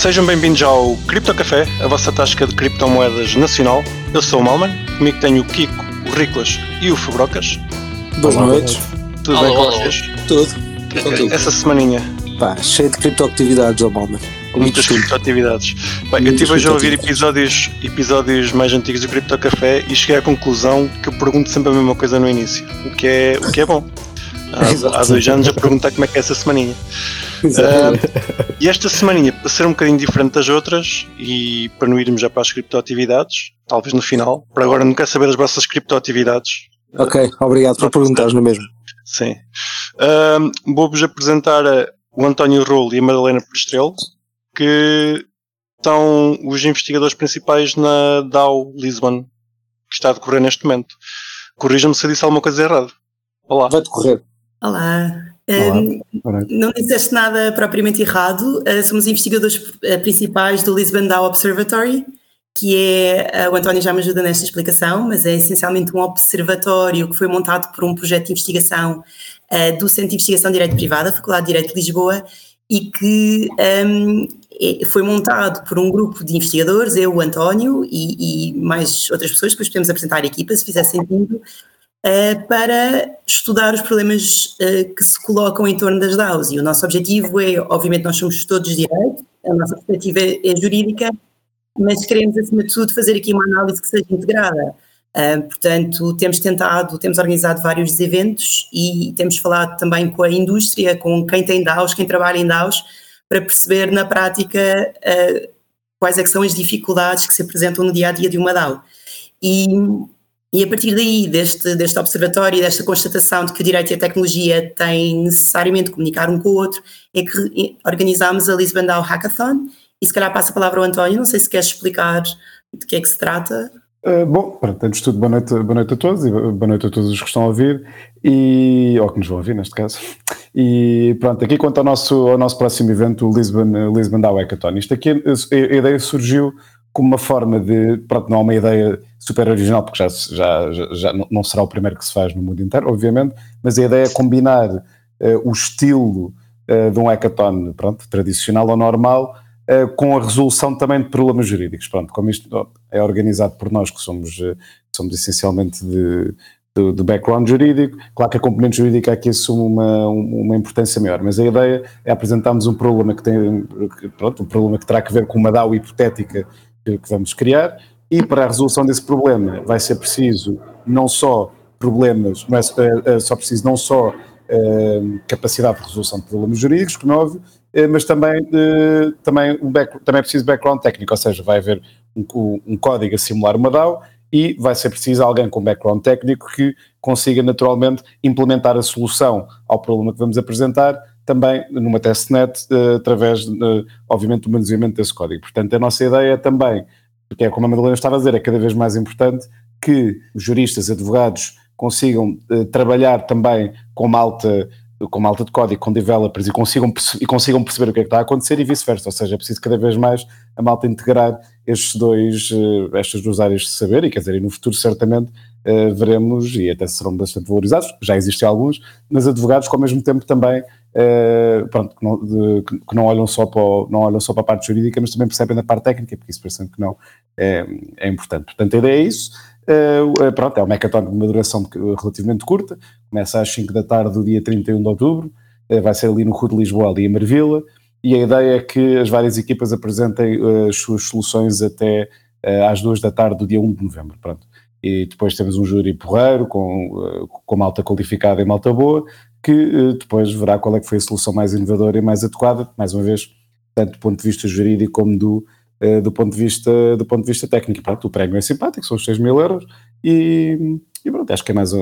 Sejam bem-vindos ao Cripto Café, a vossa tasca de criptomoedas nacional. Eu sou o Malman, comigo tenho o Kiko, o Riclas e o Fubrocas. Boas noites. Tudo Alô, bem com vocês? Tudo. Contigo. Essa semaninha, Pá, cheio de criptoatividades, ó Malman. Muitas criptoatividades. Bem, eu estive hoje a ouvir episódios, episódios mais antigos do Cripto Café e cheguei à conclusão que eu pergunto sempre a mesma coisa no início, o que é, o que é bom. Há, há dois anos a perguntar como é que é essa semaninha. Ah, e esta semaninha, para ser um bocadinho diferente das outras e para não irmos já para as criptoatividades, talvez no final, para agora não quero saber das vossas criptoatividades. ok, obrigado por perguntares, não é mesmo? Sim. Ahm, Vou-vos apresentar o António Rolo e a Madalena Prestrelo, que são os investigadores principais na DAO Lisbon, que está a decorrer neste momento. Corrija-me se eu disse alguma coisa errada. Olá. Vai decorrer. Olá. Um, não disseste nada propriamente errado. Uh, somos investigadores uh, principais do Lisbon DAO Observatory, que é, uh, o António já me ajuda nesta explicação, mas é essencialmente um observatório que foi montado por um projeto de investigação uh, do Centro de Investigação de Direito Privado, da Faculdade de Direito de Lisboa, e que um, é- foi montado por um grupo de investigadores, eu, o António e, e mais outras pessoas, depois podemos apresentar a equipa, se fizer sentido, uh, para estudar os problemas uh, que se colocam em torno das DAOs. E o nosso objetivo é, obviamente, nós somos todos de direito, a nossa perspectiva é, jurídica, mas queremos, acima de tudo, fazer aqui uma análise que seja integrada. Uh, portanto, temos tentado, temos organizado vários eventos e temos falado também com a indústria, com quem tem DAOs, quem trabalha em DAOs, para perceber na prática quais é são as dificuldades que se apresentam no dia a dia de uma DAO. E, e a partir daí, deste, deste observatório e desta constatação de que o direito e a tecnologia têm necessariamente de comunicar um com o outro, é que organizámos a Lisbon DAO Hackathon. E se calhar passa a palavra ao António, não sei se queres explicar de que é que se trata. Uh, bom, pronto, antes de tudo, boa noite, boa noite a todos e boa noite a todos os que estão a ouvir e, ou que nos vão ouvir neste caso. E pronto, aqui quanto ao nosso, ao nosso próximo evento, o Lisbon, Lisbon Hackathon. Isto aqui, a, a ideia surgiu como uma forma de, pronto, não é uma ideia super original, porque já, já, já, não- será o primeiro que se faz no mundo inteiro, obviamente, mas a ideia é combinar uh, o estilo uh, de um hackathon, pronto, tradicional ou normal, uh, com a resolução também de problemas jurídicos. Pronto, como isto é organizado por nós que somos, somos essencialmente de, de, de background jurídico, claro que a componente jurídica aqui assume uma, uma importância maior, mas a ideia é apresentarmos um problema que tem, pronto, um problema que terá que ver com uma DAO hipotética que, vamos criar, e para a resolução desse problema vai ser preciso não só problemas, não é, é, é só preciso não só eh, capacidade de resolução de problemas jurídicos, como é óbvio, eh, mas também, eh, também, um back, também é preciso background técnico, ou seja, vai haver um, um código a simular uma DAO e vai ser preciso alguém com background técnico que consiga naturalmente implementar a solução ao problema que vamos apresentar também numa testnet eh, através, eh, obviamente, do manuseamento desse código. Portanto, a nossa ideia é também, porque é como a Madalena estava a dizer, é cada vez mais importante que juristas, advogados consigam eh, trabalhar também com malta com malta de código, com developers e consigam, e consigam perceber o que é que está a acontecer e vice-versa, ou seja, é preciso cada vez mais a malta integrar estes dois, estas duas áreas de saber e quer dizer, e no futuro certamente eh, veremos e até serão bastante valorizados, já existem alguns, mas advogados que ao mesmo tempo também eh, pronto, que, não, de- que- não olham só para o- não olham só para a parte jurídica, mas também percebem da parte técnica, porque isso parece que não é, é importante. Portanto, a ideia é isso. Eh, pronto, é uma hackathon de uma duração relativamente curta, começa às 5 da tarde do dia 31 de outubro, eh, vai ser ali no Rua de Lisboa, ali em Marvila, e a ideia é que as várias equipas apresentem eh, as suas soluções até às 2 da tarde do dia 1 de novembro. Pronto. E depois temos um júri porreiro, com, eh, com malta qualificada e malta boa, que eh, depois verá qual é que foi a solução mais inovadora e mais adequada, mais uma vez, tanto do ponto de vista jurídico como do, eh, do, ponto, de vista, do ponto de vista técnico. Pronto, o prémio é simpático, são os 6 mil euros, e, e pronto, acho que é mais,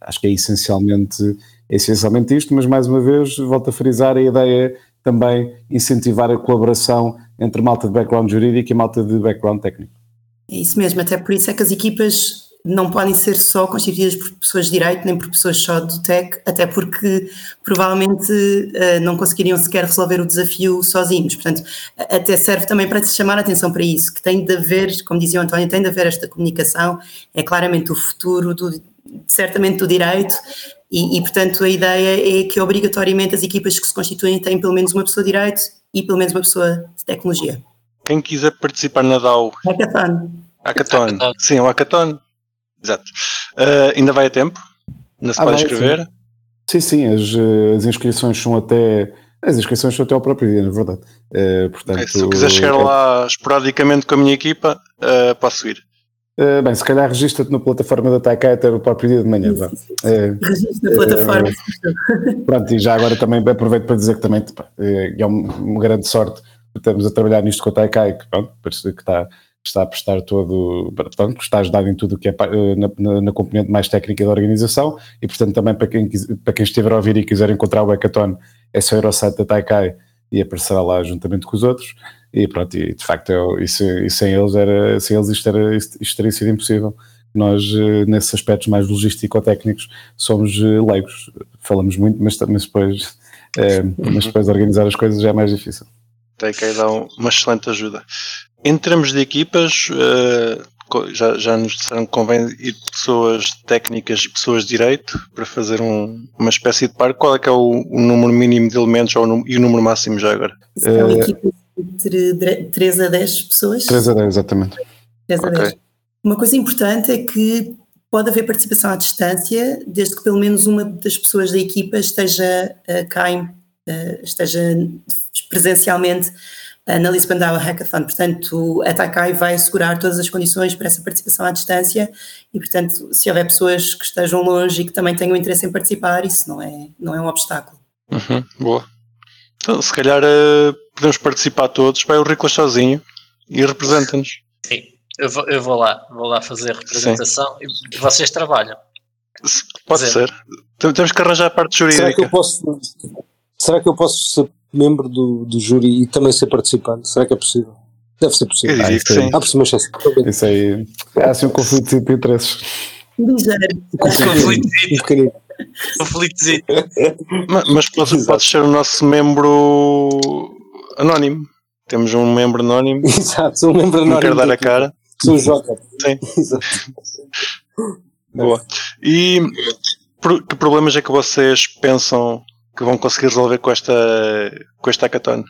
acho que é essencialmente, é essencialmente isto, mas mais uma vez, volto a frisar, a ideia também incentivar a colaboração entre malta de background jurídico e malta de background técnico. É isso mesmo, até por isso é que as equipas não podem ser só constituídas por pessoas de direito, nem por pessoas só do tech, até porque provavelmente uh, não conseguiriam sequer resolver o desafio sozinhos. Portanto, até serve também para se chamar a atenção para isso, que tem de haver, como dizia o António, tem de haver esta comunicação, é claramente o futuro, do, certamente do direito, e, e, portanto a ideia é que obrigatoriamente as equipas que se constituem têm pelo menos uma pessoa de direito e pelo menos uma pessoa de tecnologia. quem quiser participar na DAO Hackathon. Hackathon, Hackathon. sim, o Hackathon, exato. Uh, ainda vai a tempo? Ainda se Ah, pode vai, escrever? Sim, sim, as, eh, as inscrições são até. As inscrições são até ao próprio dia, na verdade. Eh, portanto, Ok, se eu quiser chegar lá esporadicamente com a minha equipa, uh, posso ir. eh, bem, se calhar registra-te na plataforma da Taikai até o próprio dia de manhã. vá. Eh, Registro na plataforma. Pronto, e já agora também aproveito para dizer que também pá, é é um- uma grande sorte estamos a trabalhar nisto com a Taikai, que, pronto, parece que está, está a prestar todo, que está a ajudar em tudo o que é eh, na, na, na componente mais técnica da organização e portanto também para quem, para quem estiver a ouvir e quiser encontrar o Hackathon é só ir ao site da Taikai e aparecerá lá juntamente com os outros e pronto, e de facto é, isso, e sem eles era, sem eles isto, era, isto, isto teria sido impossível. Nós, eh, nesses aspectos mais logístico-técnicos, somos eh, leigos. Falamos muito, mas, mas depois eh, mas depois organizar as coisas já é mais difícil. Tem que dar um- uma excelente ajuda. Em termos de equipas, uh, co- já, já nos disseram que convém ir de pessoas técnicas e pessoas de direito para fazer um- uma espécie de par. Qual é que é o, o número mínimo de elementos ou e o número máximo já agora? São Eh, equipas entre 3 a 10 pessoas. 3 a 10, exatamente. 10 a Ok. 10. Uma coisa importante é que pode haver participação à distância, desde que pelo menos uma das pessoas da equipa esteja eh, cá, em, eh, esteja presencialmente eh, na Lisbon DAO Hackathon. Portanto, a Taikai vai assegurar todas as condições para essa participação à distância e, portanto, se houver pessoas que estejam longe e que também tenham interesse em participar, isso não é, não é um obstáculo. Uhum, boa. Então, se calhar uh, podemos participar todos. Vai o Riclas sozinho e representa-nos. Sim, eu vou, eu vou lá, vou lá fazer a representação e vocês trabalham. Pode Sim. ser. Tem- Temos que arranjar a parte Será que eu jurídica. posso, será que eu posso membro do, do júri e também ser participante? Será que é possível? Deve ser Eu possível. diria Ah, que sim. Ah, por cima, excesso. Isso aí há assim um conflito de interesses. Ligeiro. Um conflitozito. Ma- Mas podes, podes ser o nosso membro anónimo. Temos um membro anónimo. Exato, sou um membro Não anónimo quero dar da a cara. Sou o Joker. Sim. Exato. Boa. E que problemas é que vocês pensam que vão conseguir resolver com esta com esta hackathon?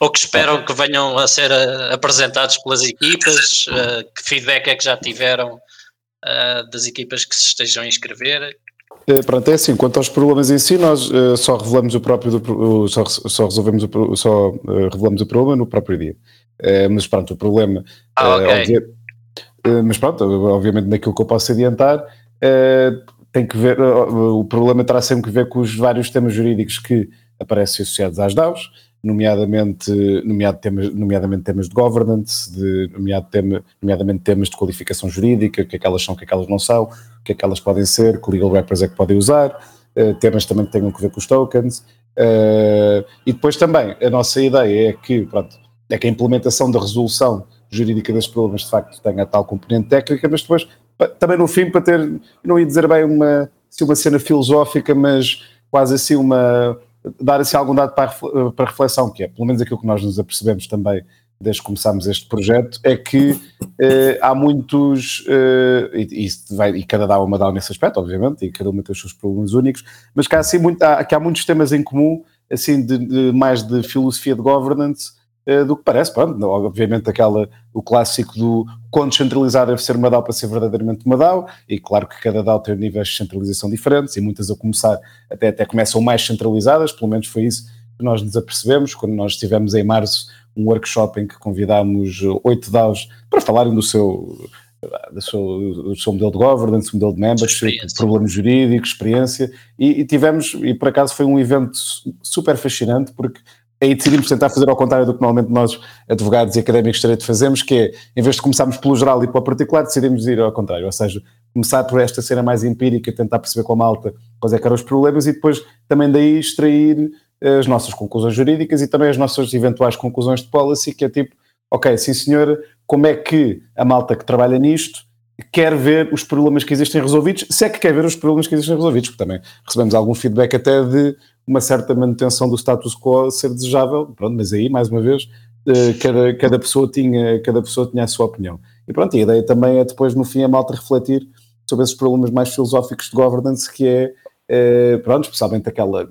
Ou que esperam que venham a ser eh, apresentados pelas equipas, eh, que feedback é que já tiveram eh, das equipas que se estejam a inscrever. Eh, Pronto, é assim, quanto aos problemas em si, nós só revelamos o próprio, do só, só resolvemos o, só revelamos o problema no próprio dia. Mas pronto, o problema, Ah, ok. obvia- eh, mas pronto, obviamente naquilo que eu posso adiantar, eh, tem que ver, eh, o problema terá sempre que ver com os vários temas jurídicos que aparecem associados às DAOs, nomeadamente, nomeado temas, nomeadamente temas de governance, de, nomeado tema, nomeadamente temas de qualificação jurídica, o que é que elas são, o que é que elas não são, o que é que elas podem ser, que legal wrappers é que podem usar, eh, temas também que tenham que ver com os tokens, eh, e depois também a nossa ideia é que, pronto, é que a implementação da resolução jurídica destes problemas de facto tenha tal componente técnica, mas depois também no fim para ter, não ia dizer bem uma, assim, uma cena filosófica, mas quase assim uma dar assim algum dado para refle- para reflexão, que é, pelo menos aquilo que nós nos apercebemos também desde que começámos este projeto, é que eh, há muitos, eh, e, e, vai- e cada é uma DAO nesse aspecto, obviamente, e cada uma tem os seus problemas únicos, mas que há, assim, muito, há, que há muitos temas em comum, assim, de, de- mais de filosofia de governance, eh, do que parece, pronto, obviamente aquela, o clássico do quão descentralizado deve ser uma DAO para ser verdadeiramente uma DAO, e claro que cada DAO tem níveis de centralização diferentes, e muitas a começar até, até começam mais centralizadas, pelo menos foi isso que nós nos apercebemos, quando nós estivemos em março um workshop em que convidámos oito DAOs para falarem do seu, do seu, do seu modelo de governance, modelo de membership, problemas jurídicos, experiência, e, e tivemos, e por acaso foi um evento su- super fascinante, porque aí decidimos tentar fazer ao contrário do que normalmente nós, advogados e académicos de fazemos, que é, em vez de começarmos pelo geral e pelo particular, decidimos ir ao contrário, ou seja, começar por esta cena mais empírica, tentar perceber com a malta quais é que eram os problemas e depois também daí extrair eh, as nossas conclusões jurídicas e também as nossas eventuais conclusões de policy, que é tipo, ok, sim senhora, como é que a malta que trabalha nisto quer ver os problemas que existem resolvidos, se é que quer ver os problemas que existem resolvidos, porque também recebemos algum feedback até de uma certa manutenção do status quo ser desejável, pronto, mas aí, mais uma vez, eh, cada, cada, pessoa tinha, cada pessoa tinha a sua opinião. E pronto, a ideia também é depois, no fim, a malta refletir sobre esses problemas mais filosóficos de governance, que é, eh, pronto, especialmente aquela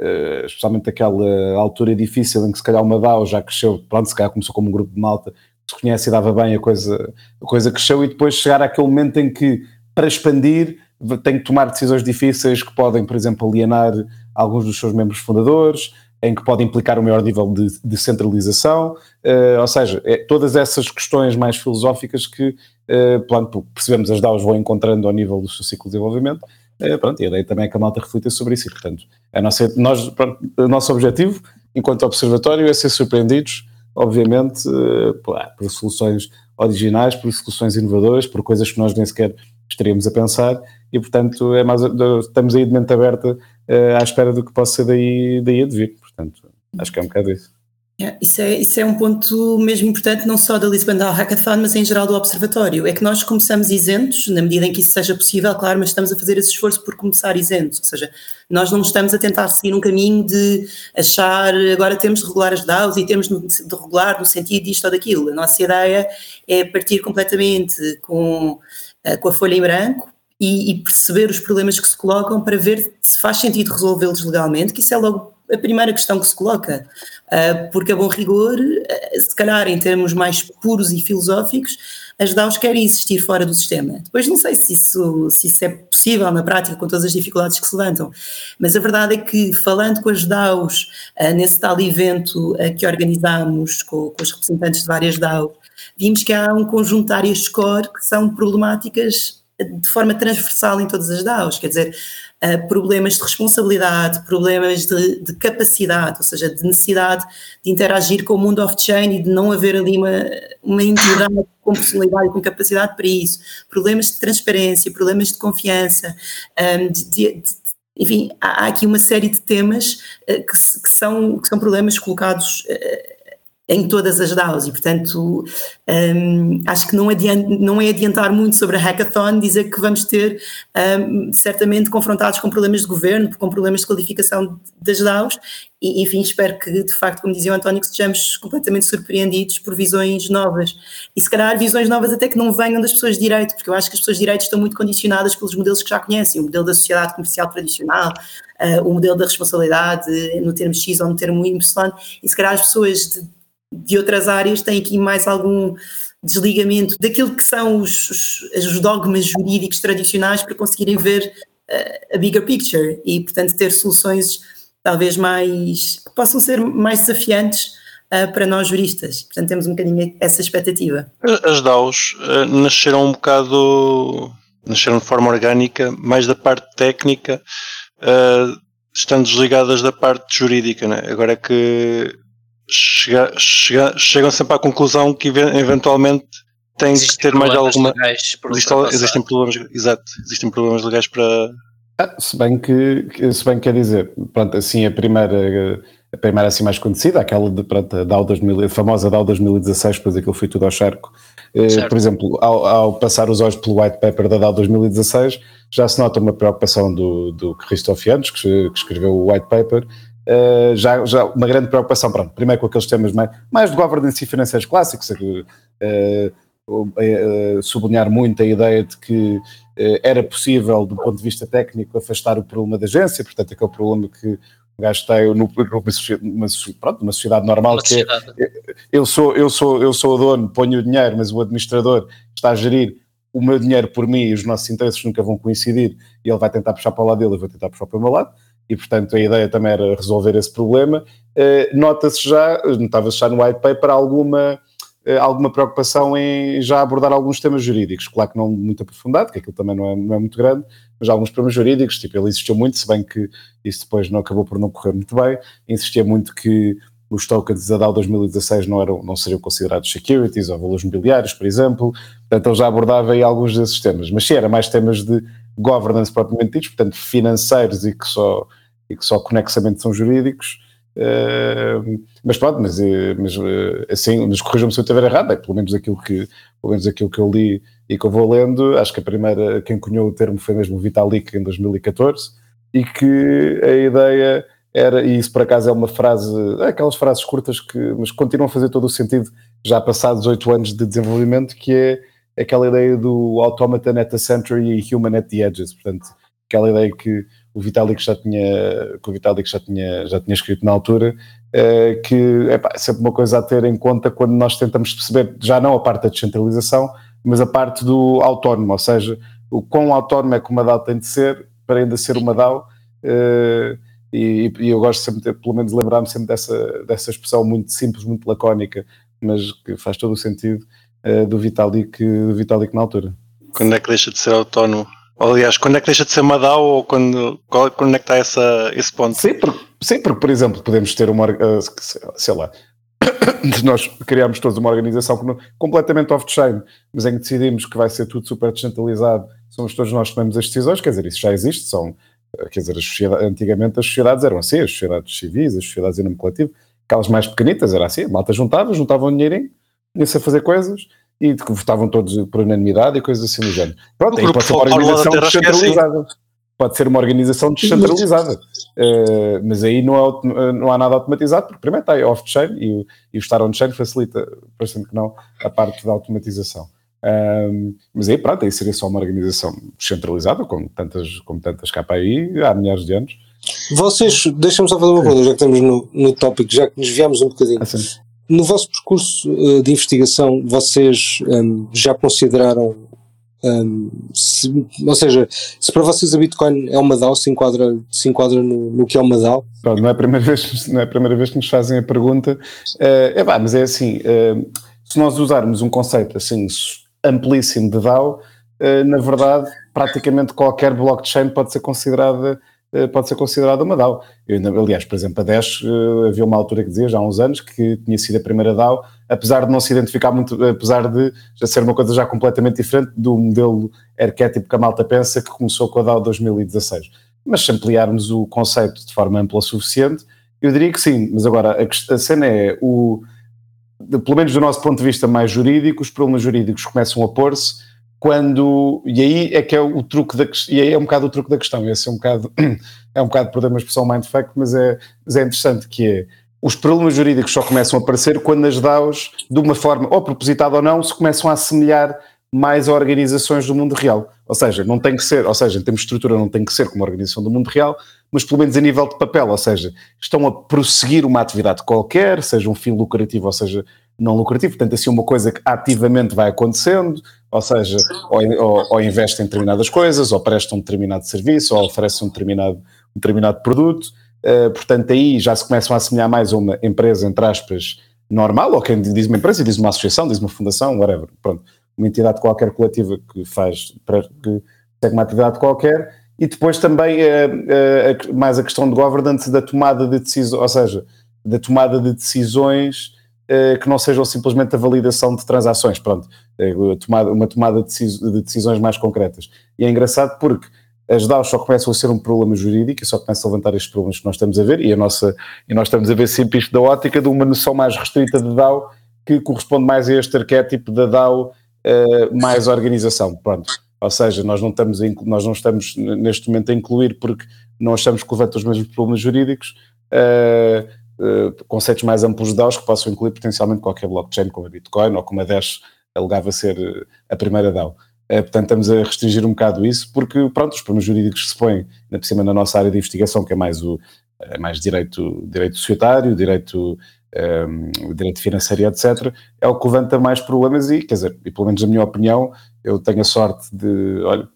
uh, especialmente aquela altura difícil em que se calhar uma DAO já cresceu, pronto, se calhar começou como um grupo de malta, se conhece e dava bem, a coisa, a coisa cresceu e depois chegar àquele momento em que, para expandir, tem que tomar decisões difíceis que podem, por exemplo, alienar alguns dos seus membros fundadores, em que pode implicar um maior nível de, de centralização, uh, ou seja, é, todas essas questões mais filosóficas que, uh, pronto, percebemos as DAOs vão encontrando ao nível do seu ciclo de desenvolvimento, uh, pronto, e a ideia também é que a malta reflita sobre isso, e portanto, a nossa, nós, pronto, o nosso objetivo, enquanto observatório, é ser surpreendidos, obviamente, por, por soluções originais, por soluções inovadoras, por coisas que nós nem sequer estaríamos a pensar, e portanto é mais, estamos aí de mente aberta à espera do que possa daí, daí a vir. Portanto, acho que é um bocado isso. Yeah, isso, é, isso é um ponto mesmo importante, não só da Lisbon Down Hackathon, mas em geral do Observatório. É que nós começamos isentos, na medida em que isso seja possível, claro, mas estamos a fazer esse esforço por começar isentos. Ou seja, nós não estamos a tentar seguir um caminho de achar agora temos de regular as DAOs e temos de regular no sentido disto ou daquilo. A nossa ideia é partir completamente com, eh, com a folha em branco, e, perceber os problemas que se colocam para ver se faz sentido resolvê-los legalmente, que isso é logo a primeira questão que se coloca, uh, porque a bom rigor, uh, se calhar em termos mais puros e filosóficos, as DAOs querem existir fora do sistema. Depois não sei se isso, se isso é possível na prática com todas as dificuldades que se levantam, mas a verdade é que falando com as DAOs uh, nesse tal evento que organizámos com, com, os representantes de várias DAOs, vimos que há um conjunto de áreas score que são problemáticas de forma transversal em todas as DAOs, quer dizer, uh, problemas de responsabilidade, problemas de, de, capacidade, ou seja, de necessidade de interagir com o mundo off-chain e de não haver ali uma, uma entidade com personalidade e com capacidade para isso, problemas de transparência, problemas de confiança, um, de, de, enfim, há, aqui uma série de temas uh, que, que, são, que são problemas colocados uh, em todas as DAOs. E, portanto, um, acho que não, adianta, não é adiantar muito sobre a hackathon dizer que vamos ter um, certamente confrontados com problemas de governo, com problemas de qualificação das DAOs. E, enfim, espero que, de facto, como dizia o António, que sejamos completamente surpreendidos por visões novas. E, se calhar, visões novas até que não venham das pessoas de direito, porque eu acho que as pessoas de direito estão muito condicionadas pelos modelos que já conhecem, o modelo da sociedade comercial tradicional, uh, o modelo da responsabilidade no termo X ou no termo Y, e se calhar as pessoas de de outras áreas têm aqui mais algum desligamento daquilo que são os, os, dogmas jurídicos tradicionais para conseguirem ver uh, a bigger picture e, portanto, ter soluções talvez mais que possam ser mais desafiantes uh, para nós juristas. Portanto, temos um bocadinho essa expectativa. As DAOs uh, nasceram um bocado, nasceram de forma orgânica, mais da parte técnica, estando desligadas da parte jurídica. Né? Agora é que chega, chega, chegam sempre à conclusão que eventualmente tem existem que ter mais alguma. Existe, existem problemas, exato, existem problemas legais para. Ah, se bem que, se bem que quer dizer, pronto, assim a primeira, a primeira assim mais conhecida, aquela de, pronto, a, DAO 2000, a famosa DAO 2016, depois aquilo foi tudo ao charco. Eh, por exemplo, ao, ao, passar os olhos pelo white paper da DAO 2016, já se nota uma preocupação do, do Christoph Jandes, que, que escreveu o white paper, Uh, já, já uma grande preocupação, pronto, primeiro com aqueles temas mais, mais de governance e financeiros clássicos, uh, uh, sublinhar muito a ideia de que era possível, do ponto de vista técnico, afastar o problema da agência, portanto, aquele problema que o gajo tem numa, pronto, uma sociedade normal, uma que é, eu, sou, eu, sou, eu sou o dono, ponho o dinheiro, mas o administrador está a gerir o meu dinheiro por mim e os nossos interesses nunca vão coincidir e ele vai tentar puxar para o lado dele, eu vou tentar puxar para o meu lado e, portanto, a ideia também era resolver esse problema. Uh, Nota-se já, notava-se já no white paper, alguma, uh, alguma preocupação em já abordar alguns temas jurídicos. Claro que não muito aprofundado, que aquilo também não é, não é muito grande, mas alguns problemas jurídicos, tipo, ele insistiu muito, se bem que isso depois não acabou por não correr muito bem, insistia muito que os tokens da DAO 2016 não, eram, não seriam considerados securities ou valores mobiliários, por exemplo, portanto ele já abordava aí alguns desses temas, mas sim, era mais temas de governance propriamente ditos, portanto financeiros e que só, e que só conexamente são jurídicos, uh, mas pronto, mas, eh, mas eh, assim, nos corrijam-me se eu estiver errado, é pelo menos aquilo que, pelo menos aquilo que eu li e que eu vou lendo, acho que a primeira, quem cunhou o termo foi mesmo Vitalik em 2014, e que a ideia era, e isso por acaso é uma frase, é aquelas frases curtas que, mas continuam a fazer todo o sentido já passados oito anos de desenvolvimento, que é aquela ideia do automata at the center e human at the edges, portanto, aquela ideia que o Vitalik já tinha, que o Vitalik já tinha, já tinha escrito na altura, uh, que é sempre uma coisa a ter em conta quando nós tentamos perceber, já não a parte da descentralização, mas a parte do autónomo, ou seja, o quão autónomo é que uma DAO tem de ser para ainda ser uma DAO. Uh, e, e, eu gosto sempre, de, pelo menos, lembrar-me sempre dessa, dessa expressão muito simples, muito lacónica, mas que faz todo o sentido uh, do, Vitalik, do Vitalik na altura. Quando é que deixa de ser autónomo? Aliás, quando é que deixa de ser uma DAO ou quando, quando é que está essa, esse ponto? Sim, porque, por exemplo, podemos ter uma, eh, sei lá, nós criamos todos uma organização completamente off-chain, mas em que decidimos que vai ser tudo super descentralizado, somos todos nós que tomamos as decisões, quer dizer, isso já existe, são, quer dizer, as antigamente as sociedades eram assim, as sociedades civis, as sociedades em nome coletivo, aquelas mais pequenitas era assim, malta juntava, juntavam dinheirinho, ia-se a fazer coisas, e que votavam todos por unanimidade e coisas assim do género. Pronto, aí pode ser uma organização descentralizada. Pode ser uma organização descentralizada. Uh, mas aí não, é, não há nada automatizado, porque primeiro está off-chain e, e, o estar on-chain facilita, parecendo que não, a parte da automatização. Um, mas aí pronto, aí seria só uma organização descentralizada, como tantas, como tantas cá para aí, há milhares de anos. Vocês, deixa-me só fazer uma pergunta, já que estamos no, no tópico, já que desviamos um bocadinho. Ah, no vosso percurso uh, de investigação, vocês um, já consideraram, um, se, ou seja, se para vocês a Bitcoin é uma DAO, se enquadra, se enquadra no, no que é uma DAO? Não é, a primeira vez, não é a primeira vez que nos fazem a pergunta, uh, é pá, mas é assim, uh, se nós usarmos um conceito assim amplíssimo de DAO, na verdade, praticamente qualquer blockchain pode ser considerada eh, pode ser considerada uma DAO. Eu, aliás, por exemplo, a Dash, eh, havia uma altura que dizia, já há uns anos, que tinha sido a primeira DAO, apesar de não se identificar muito, apesar de já ser uma coisa já completamente diferente do modelo arquétipo que a malta pensa, que começou com a DAO 2016. Mas se ampliarmos o conceito de forma ampla o suficiente, eu diria que sim, mas agora a, a cena é o, pelo menos do nosso ponto de vista mais jurídico, os problemas jurídicos começam a pôr-se quando. E aí é que é o truque da E aí é um bocado o truque da questão. Esse é um bocado. É um bocado, por uma expressão mindfuck, mas é, mas é interessante que é. Os problemas jurídicos só começam a aparecer quando as DAOs, de uma forma, ou propositada ou não, se começam a assemelhar mais a organizações do mundo real. Ou seja, não tem que ser, ou seja, em termos de estrutura, não tem que ser como uma organização do mundo real, mas pelo menos a nível de papel, ou seja, estão a prosseguir uma atividade qualquer, seja um fim lucrativo ou seja não lucrativo, portanto, assim, uma coisa que ativamente vai acontecendo, ou seja, ou, ou, ou investem em determinadas coisas, ou prestam um determinado serviço, ou oferecem um determinado, um determinado produto, uh, portanto, aí já se começam a assemelhar mais a uma empresa, entre aspas, normal, ou quem diz uma empresa, diz uma associação, diz uma fundação, whatever, pronto, uma entidade qualquer coletiva que faz, que segue uma atividade qualquer, e depois também uh, uh, mais a questão de governance da tomada de decisões, ou seja, da tomada de decisões que não sejam simplesmente a validação de transações, pronto, eh, uma tomada de decisões mais concretas. E é engraçado porque as DAOs só começam a ser um problema jurídico e só começam a levantar estes problemas que nós estamos a ver e, a nossa, e nós estamos a ver sempre isto da ótica de uma noção mais restrita de DAO que corresponde mais a este arquétipo da DAO uh, mais organização, pronto. Ou seja, nós não, estamos nós não estamos neste momento a incluir porque não achamos que levanta os mesmos problemas jurídicos, uh, eh, conceitos mais amplos de DAOs que possam incluir potencialmente qualquer blockchain, como a Bitcoin ou como a Dash alegava ser eh, a primeira DAO. Uh, portanto, estamos a restringir um bocado isso, porque, pronto, os problemas jurídicos que se põem, na por cima, na nossa área de investigação, que é mais, o, é mais direito, direito societário, direito, um, direito financeiro, etc., é o que levanta mais problemas e, quer dizer, e pelo menos na minha opinião, eu tenho a sorte de, olha,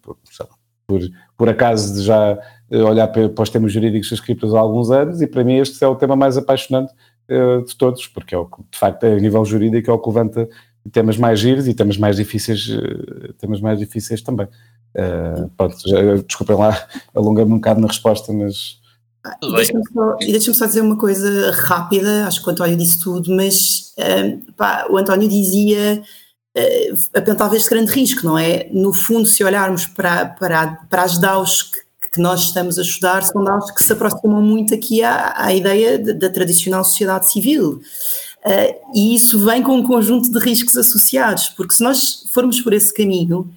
por, por, acaso já olhar para, para os temas jurídicos das criptos há alguns anos e para mim este é o tema mais apaixonante uh, de todos, porque é o que, de facto, a nível jurídico é o que levanta temas mais giros e temas mais difíceis, uh, temas mais difíceis também. Uh, pronto, já, desculpem lá, alonguei-me um bocado na resposta, mas... E deixa-me só, deixa só, dizer uma coisa rápida, acho que o António disse tudo, mas pá, o António dizia apontava este grande risco, não é? No fundo, se olharmos para, para, para as DAOs que que nós estamos a estudar são dados que se aproximam muito aqui à, à ideia da tradicional sociedade civil. Uh, e isso vem com um conjunto de riscos associados, porque se nós formos por esse caminho,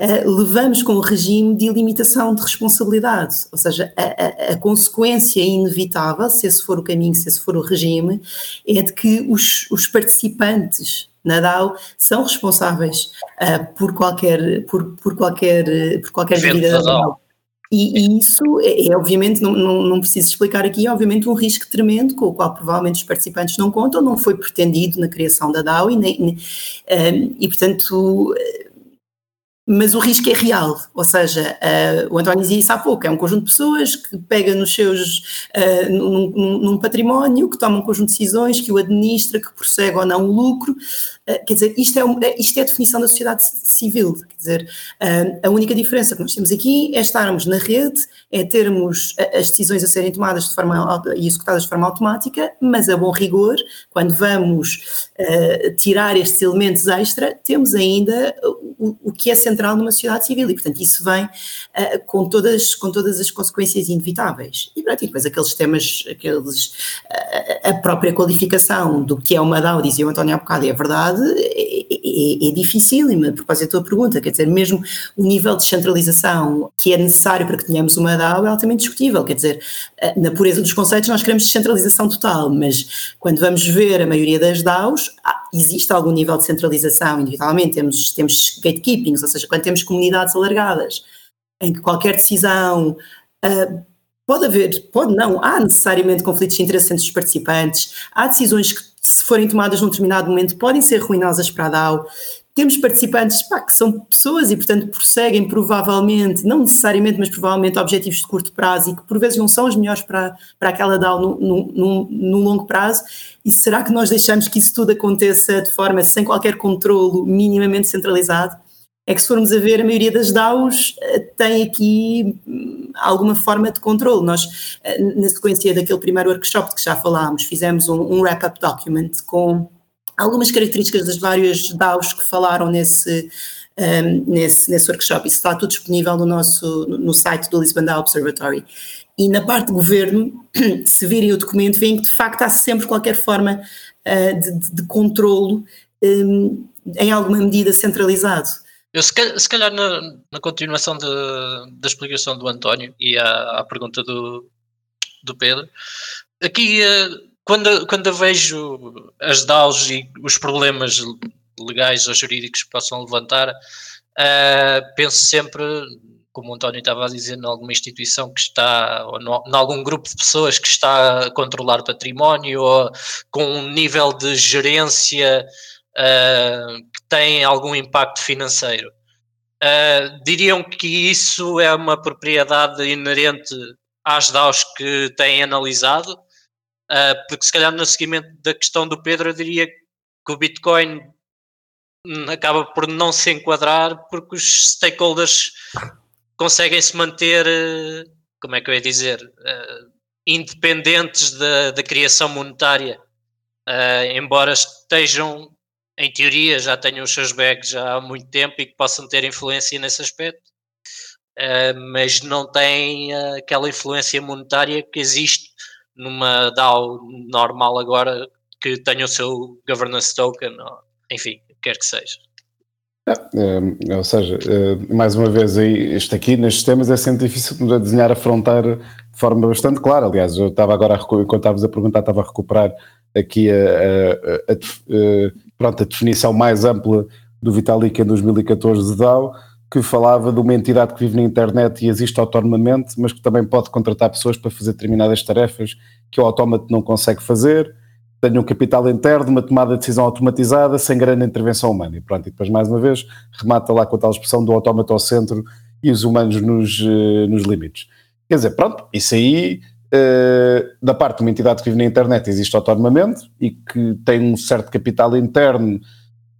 uh, levamos com o regime de ilimitação de responsabilidade, ou seja, a, a, a, consequência inevitável, se esse for o caminho, se esse for o regime, é de que os, os participantes na DAO são responsáveis uh, por qualquer por, por qualquer por qualquer medida da DAO. E, isso é, é obviamente, não, não, não, preciso explicar aqui, é obviamente um risco tremendo com o qual provavelmente os participantes não contam, não foi pretendido na criação da DAO e, nem, nem, um, e portanto mas o risco é real, ou seja, uh, o António dizia isso há pouco, é um conjunto de pessoas que pega nos seus, uh, num, num, num, património, que toma um conjunto de decisões, que o administra, que prossegue ou não o lucro, uh, quer dizer, isto é, isto é a definição da sociedade civil, quer dizer, a única diferença que nós temos aqui é estarmos na rede, é termos as decisões a serem tomadas de forma, e executadas de forma automática, mas a bom rigor, quando vamos tirar estes elementos extra, temos ainda o, o que é central central numa sociedade civil. E, portanto, isso vem uh, com, todas, com todas as consequências inevitáveis. E, pronto, e depois aqueles temas, aqueles, uh, a própria qualificação do que é uma DAO, dizia o António há bocado, é verdade, é, é, é difícil, e a propósito da tua pergunta, quer dizer, mesmo o nível de centralização que é necessário para que tenhamos uma DAO é altamente discutível, quer dizer, uh, na pureza dos conceitos nós queremos descentralização total, mas quando vamos ver a maioria das DAOs, existe algum nível de centralização, individualmente temos, temos gatekeepings, ou seja, quando temos comunidades alargadas, em que qualquer decisão uh, pode haver, pode não, há necessariamente conflitos de interesse entre os participantes, há decisões que, se forem tomadas num determinado momento, podem ser ruinosas para a DAO. Temos participantes pá, que são pessoas e, portanto, prosseguem provavelmente, não necessariamente, mas provavelmente objetivos de curto prazo e que por vezes não são os melhores para, para aquela DAO no, no, no, no longo prazo. E será que nós deixamos que isso tudo aconteça de forma sem qualquer controlo minimamente centralizado? é que se formos a ver, a maioria das DAOs eh, tem aqui hum, alguma forma de controle. Nós, eh, na sequência daquele primeiro workshop que já falámos, fizemos um, um wrap-up document com algumas características das várias DAOs que falaram nesse, um, nesse, nesse workshop. Isso está tudo disponível no nosso no site do Lisbon DAO Observatory. E na parte do governo, se virem o documento, veem que de facto há sempre qualquer forma uh, de, de, de controlo um, em alguma medida centralizado. Eu, se calhar, na, na, continuação de, da explicação do António e à, à pergunta do, do Pedro, aqui eh, quando, quando vejo as DAOs e os problemas legais ou jurídicos que possam levantar, uh, penso sempre, como o António estava a dizer, em alguma instituição que está, ou em algum grupo de pessoas que está a controlar património ou com um nível de gerência uh, que tem algum impacto financeiro. Uh, diriam que isso é uma propriedade inerente às DAOs que têm analisado, uh, porque se calhar no seguimento da questão do Pedro eu diria que o Bitcoin acaba por não se enquadrar porque os stakeholders conseguem se manter, como é que eu ia dizer, uh, independentes da, da criação monetária, embora estejam em teoria já tenham os seus bags já há muito tempo e que possam ter influência nesse aspecto, uh, mas não têm uh, aquela influência monetária que existe numa DAO normal agora que tenha o seu governance token, ou, enfim, quer que seja. É, é, ou seja, é, mais uma vez, aí, isto aqui nestes temas é sempre difícil de desenhar a fronteira de forma bastante clara. Aliás, eu estava agora, enquanto estavas a perguntar, estava a recuperar aqui a, a, a, a pronto, a definição mais ampla do Vitalik em 2014 de DAO, que falava de uma entidade que vive na internet e existe autonomamente, mas que também pode contratar pessoas para fazer determinadas tarefas que o autómato não consegue fazer, tem um capital interno, uma tomada de decisão automatizada, sem grande intervenção humana. E pronto, e depois mais uma vez remata lá com a tal expressão do autómato ao centro e os humanos nos, eh, nos limites. Quer dizer, pronto, isso aí eh, da parte de uma entidade que vive na internet existe autonomamente e que tem um certo capital interno,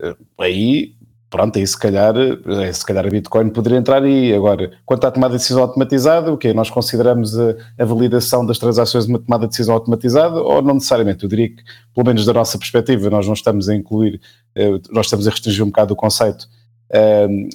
uh, aí, pronto, aí se calhar, uh, se calhar a Bitcoin poderia entrar aí. Agora, quanto à tomada de decisão automatizada, o que Nós consideramos a, a, validação das transações uma tomada de decisão automatizada ou não necessariamente? Eu diria que, pelo menos da nossa perspectiva, nós não estamos a incluir, nós estamos a restringir um bocado o conceito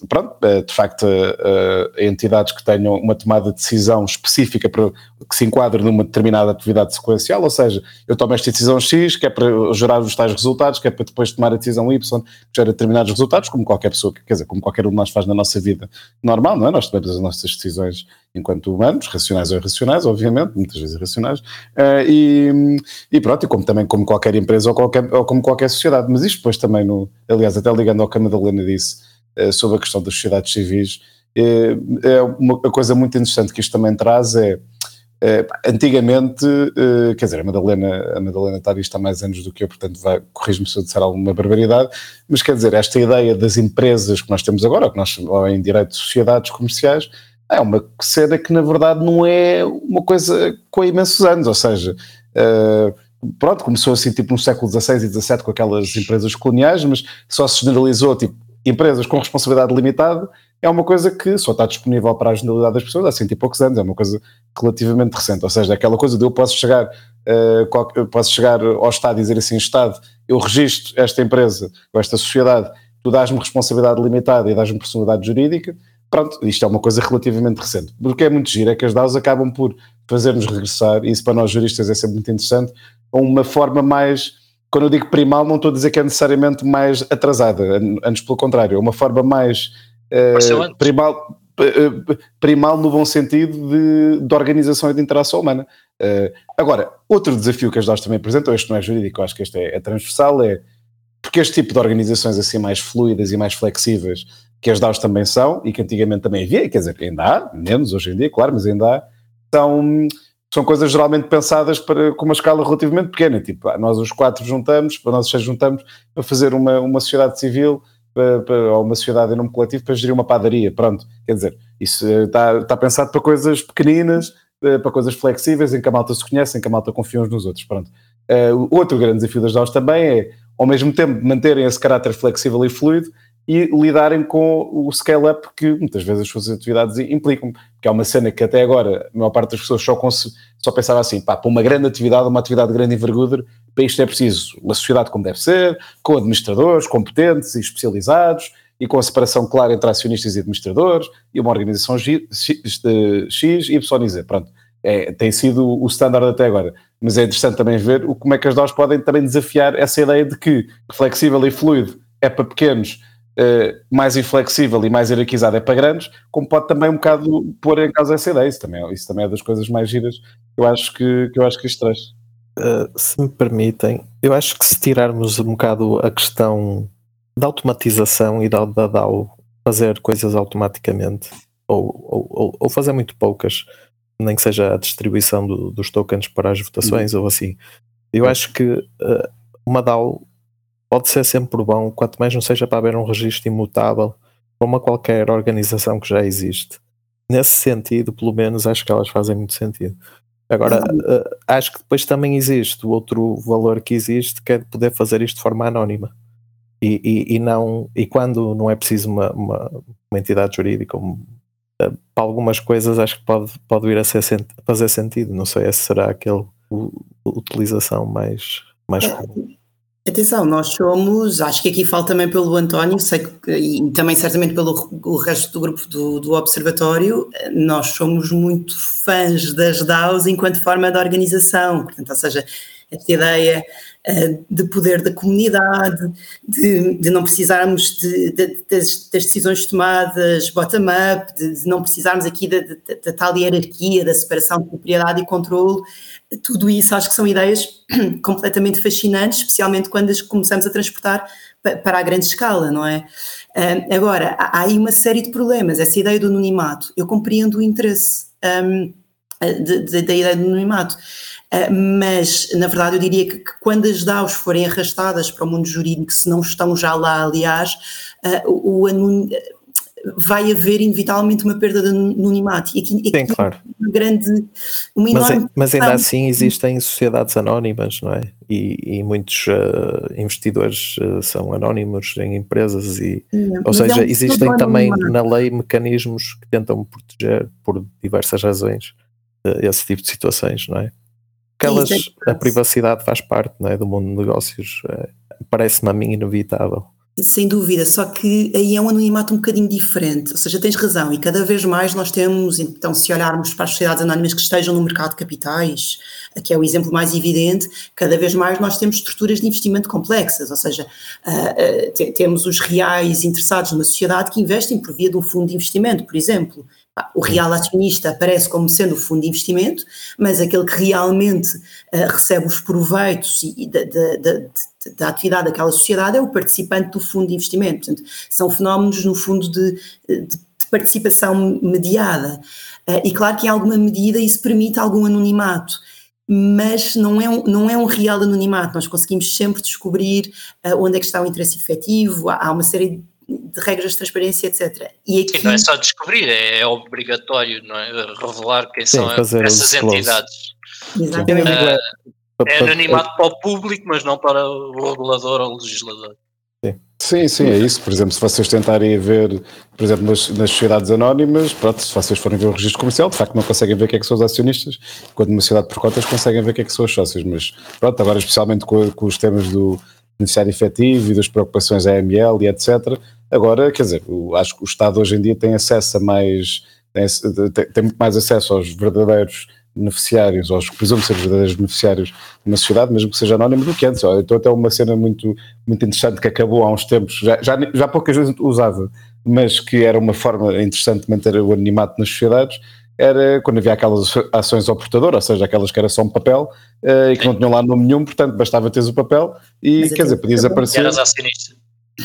pronto, eh, de facto, uh, entidades que tenham uma tomada de decisão específica para, que se enquadre numa determinada atividade sequencial, ou seja, eu tomo esta decisão X, que é para gerar os tais resultados, que é para depois tomar a decisão Y, que gera determinados resultados, como qualquer pessoa, quer dizer, como qualquer um de nós faz na nossa vida normal, não é? Nós tomamos as nossas decisões enquanto humanos, racionais ou irracionais, obviamente, muitas vezes irracionais, uh, e, e, pronto, e como também como qualquer empresa ou, qualquer, ou como qualquer sociedade, mas isto depois também, no, aliás, até ligando ao que a Madalena disse, sobre a questão das sociedades civis, é, é uma coisa muito interessante que isto também traz é Uh, antigamente, uh, quer dizer, a Madalena, a Madalena está isto há mais anos do que eu, portanto corrijo-me se eu disser alguma barbaridade, mas quer dizer, esta ideia das empresas que nós temos agora, que nós ou em direito de sociedades comerciais, é uma cena que na verdade não é uma coisa com imensos anos, ou seja, uh, pronto, começou assim tipo no século XVI e XVII com aquelas empresas coloniais, mas só se generalizou tipo empresas com responsabilidade limitada é uma coisa que só está disponível para a generalidade das pessoas há cento e poucos anos, é uma coisa relativamente recente, ou seja, aquela coisa de eu posso chegar, uh, posso chegar ao Estado e dizer assim, Estado, eu registro esta empresa ou esta sociedade, tu dás-me responsabilidade limitada e dás-me personalidade jurídica, pronto, isto é uma coisa relativamente recente. Porque é muito giro, é que as DAOs acabam por fazer-nos regressar, e isso para nós juristas é sempre muito interessante, a uma forma mais quando eu digo primal, não estou a dizer que é necessariamente mais atrasada, antes pelo contrário, é uma forma mais uh, primal, uh, primal no bom sentido de, de, organização e de interação humana. Uh, agora, outro desafio que as DAOs também apresentam, este não é jurídico, acho que este é, é transversal, é porque este tipo de organizações assim mais fluidas e mais flexíveis, que as DAOs também são, e que antigamente também havia, quer dizer, ainda há, menos hoje em dia, claro, mas ainda há, são são coisas geralmente pensadas para, com uma escala relativamente pequena, tipo, ah, nós os quatro juntamos, nós seis juntamos para fazer uma, uma sociedade civil para, para, ou uma sociedade em nome coletivo para gerir uma padaria, pronto, quer dizer, isso está, está pensado para coisas pequeninas, eh, para coisas flexíveis, em que a malta se conhece, em que a malta confia uns nos outros, pronto. Uh, outro grande desafio das DAOs também é, ao mesmo tempo, manterem esse caráter flexível e fluido e lidarem com o scale-up que muitas vezes as suas atividades implicam, que é uma cena que até agora a maior parte das pessoas só, só pensava assim, pá, para uma grande atividade, uma atividade de grande envergadura, para isto é preciso uma sociedade como deve ser, com administradores competentes e especializados, e com a separação clara entre acionistas e administradores, e uma organização X, X Y e Z, pronto. É, tem sido o standard até agora. Mas é interessante também ver o, como é que as DAOs podem também desafiar essa ideia de que flexível e fluido é para pequenos uh, mais inflexível e mais hierarquizado é para grandes, como pode também um bocado pôr em causa essa ideia. Isso também, é, isso também é das coisas mais giras que eu acho que, que, eu acho que isto traz. Uh, se me permitem, eu acho que se tirarmos um bocado a questão da automatização e da, da DAO fazer coisas automaticamente, ou, ou, ou, fazer muito poucas, nem que seja a distribuição do, dos tokens para as votações uhum. ou assim. Eu acho que uh, uma DAO pode ser sempre bom, quanto mais não seja para haver um registro imutável para uma qualquer organização que já existe. Nesse sentido, pelo menos, acho que elas fazem muito sentido. Agora, uh, acho que depois também existe o outro valor que existe, que é poder fazer isto de forma anónima. E, e, e não, e quando não é preciso uma, uma, uma entidade jurídica, um, uh, para algumas coisas acho que pode, pode vir a ser, fazer sentido. Não sei se será aquele utilização mais, mais é, comum. Atenção, nós somos, acho que aqui falo também pelo António, sei que, e também certamente pelo o resto do grupo do, do Observatório, nós somos muito fãs das DAOs enquanto forma de organização, portanto, ou seja, esta ideia uh, de poder da comunidade, de, de não precisarmos de, de, das, das, decisões tomadas bottom-up, de, não precisarmos aqui da, da tal hierarquia, da separação de propriedade e controle, tudo isso acho que são ideias completamente fascinantes, especialmente quando as começamos a transportar para a grande escala, não é? Um, agora, há aí uma série de problemas. Essa ideia do anonimato, eu compreendo o interesse um, da ideia do anonimato, mas na verdade eu diria que, que, quando as DAOs forem arrastadas para o mundo jurídico, se não estão já lá, aliás, uh, o, o vai haver inevitavelmente uma perda de anonimato. E aqui, aqui Sim, claro. uma grande. Uma mas, é, mas ainda assim existem sociedades anónimas, não é? E, e muitos uh, investidores uh, são anónimos em empresas, e, ou seja, é um existem também na lei mecanismos que tentam proteger, por diversas razões, uh, esse tipo de situações, não é? Aquelas, é a privacidade faz parte não é, do mundo de negócios, parece-me a mim inevitável. Sem dúvida, só que aí é um anonimato um bocadinho diferente, ou seja, tens razão, e cada vez mais nós temos, então, se olharmos para as sociedades anónimas que estejam no mercado de capitais, que é o exemplo mais evidente, cada vez mais nós temos estruturas de investimento complexas, ou seja, uh, uh, temos os reais interessados numa sociedade que investem por via de um fundo de investimento, por exemplo. O real acionista aparece como sendo o fundo de investimento, mas aquele que realmente uh, recebe os proveitos e, e da, da, da, da, atividade daquela sociedade é o participante do fundo de investimento. Portanto, são fenómenos, no fundo, de, de participação mediada. Uh, e claro que em alguma medida isso permite algum anonimato, mas não é um, não é um real anonimato, nós conseguimos sempre descobrir uh, onde é que está o interesse efetivo, há, há uma série de regras de transparência, etc. E aqui, Sim, não é só descobrir, é, é obrigatório não é? revelar quem Sim, são essas entidades. Exatamente. Uh, é anonimato para o público, mas não para o regulador ou o legislador. Sim, sim, é isso. Por exemplo, se vocês tentarem ver, por exemplo, nas, nas, sociedades anónimas, pronto, se vocês forem ver o registro comercial, de facto não conseguem ver quem é que são os acionistas, quando numa sociedade por cotas conseguem ver quem é que são os sócios, mas pronto, agora especialmente com, com os temas do beneficiário efetivo e das preocupações AML e etc., agora, quer dizer, acho que o Estado hoje em dia tem acesso a mais, tem, tem muito mais acesso aos verdadeiros beneficiários, ou os que precisam ser verdadeiros beneficiários de uma sociedade, mesmo que seja anónimo, do que antes. Então, até uma cena muito, muito interessante que acabou há uns tempos, já, já, já poucas vezes usava, mas que era uma forma interessante de manter o anonimato nas sociedades, era quando havia aquelas ações ao portador, ou seja, aquelas que era só um papel uh, e que não tinham lá nome nenhum, portanto bastava teres o papel e, quer dizer, podias aparecer.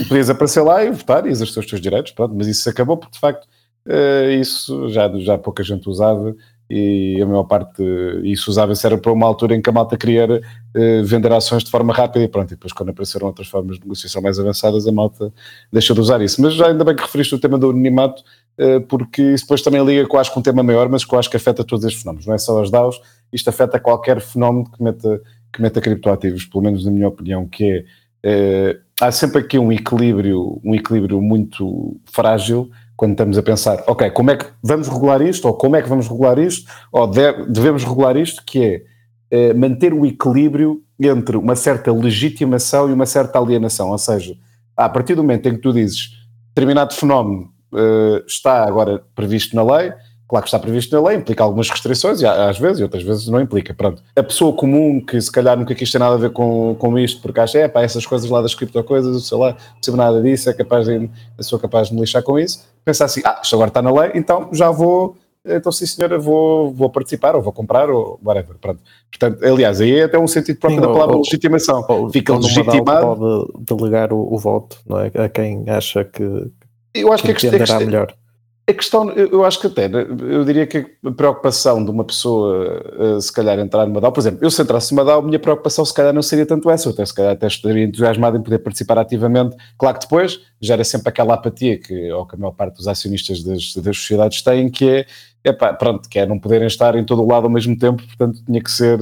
Podias aparecer lá e votar e exercer os teus direitos, pronto, mas isso acabou porque de facto uh, isso já, já pouca gente usava e a maior parte isso usava-se era para uma altura em que a malta queria uh, vender ações de forma rápida e pronto, e depois quando apareceram outras formas de negociação mais avançadas a malta deixou de usar isso, mas já ainda bem que referiste o tema do anonimato uh, porque isso depois também liga quase com um tema maior, mas acho que afeta todos estes fenómenos, não é só as DAOs, isto afeta qualquer fenómeno que meta, que meta criptoativos, pelo menos na minha opinião, que é há sempre aqui um equilíbrio, um equilíbrio muito frágil quando estamos a pensar, ok, como é que vamos regular isto, ou como é que vamos regular isto, ou devemos regular isto, que é eh, manter o equilíbrio entre uma certa legitimação e uma certa alienação, ou seja, a partir do momento em que tu dizes determinado fenómeno eh, está agora previsto na lei, Claro que está previsto na lei, implica algumas restrições, e às vezes, e outras vezes não implica. Pronto. A pessoa comum que se calhar nunca quis ter nada a ver com, com isto, porque acha, é pá, essas coisas lá das criptocoisas, sei lá, não percebo nada disso, é capaz de, sou capaz de me lixar com isso, pensa assim, ah, isto agora está na lei, então já vou, então sim senhora, vou, vou participar, ou vou comprar, ou whatever. Pronto. Portanto, aliás, aí é até um sentido próprio sim, da palavra ou, legitimação. Ou, Fica ou legitimado. Pode delegar o, o voto, não é? A quem acha que, eu acho que, que, que melhor. A questão, eu acho que até, eu diria que a preocupação de uma pessoa, eh, se calhar, entrar numa DAO, por exemplo, eu se entrasse numa DAO, a minha preocupação se calhar não seria tanto essa, eu até se calhar até estaria entusiasmado em poder participar ativamente. Claro que depois gera sempre aquela apatia que, ou que a maior parte dos acionistas das, das sociedades têm, que é, é pá, pronto, que é não poderem estar em todo o lado ao mesmo tempo, portanto tinha que ser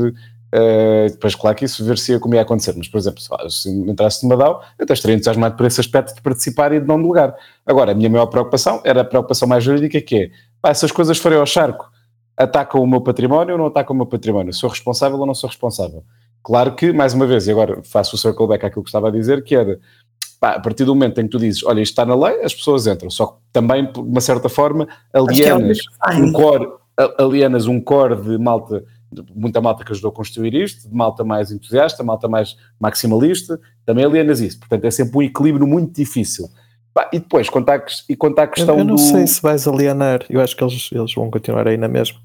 Uh, depois, claro que isso ver-se como ia acontecer, mas, por exemplo, se entrasse numa DAO, eu até estaria entusiasmado por esse aspecto de participar e de não delegar. Agora, a minha maior preocupação era a preocupação mais jurídica, que é, pá, se as coisas forem ao charco, atacam o meu património ou não atacam o meu património? Sou responsável ou não sou responsável? Claro que, mais uma vez, e agora faço o circle back àquilo que estava a dizer, que era, pá, a partir do momento em que tu dizes, olha, isto está na lei, as pessoas entram, só que também, de uma certa forma, alienas, é um core, alienas um core de malta muita malta que ajudou a construir isto, de malta mais entusiasta, malta mais maximalista, também alienas isso. Portanto, é sempre um equilíbrio muito difícil. E depois, quanto à, e quanto à questão do... Eu não do... sei se vais alienar, eu acho que eles, eles vão continuar aí na mesma.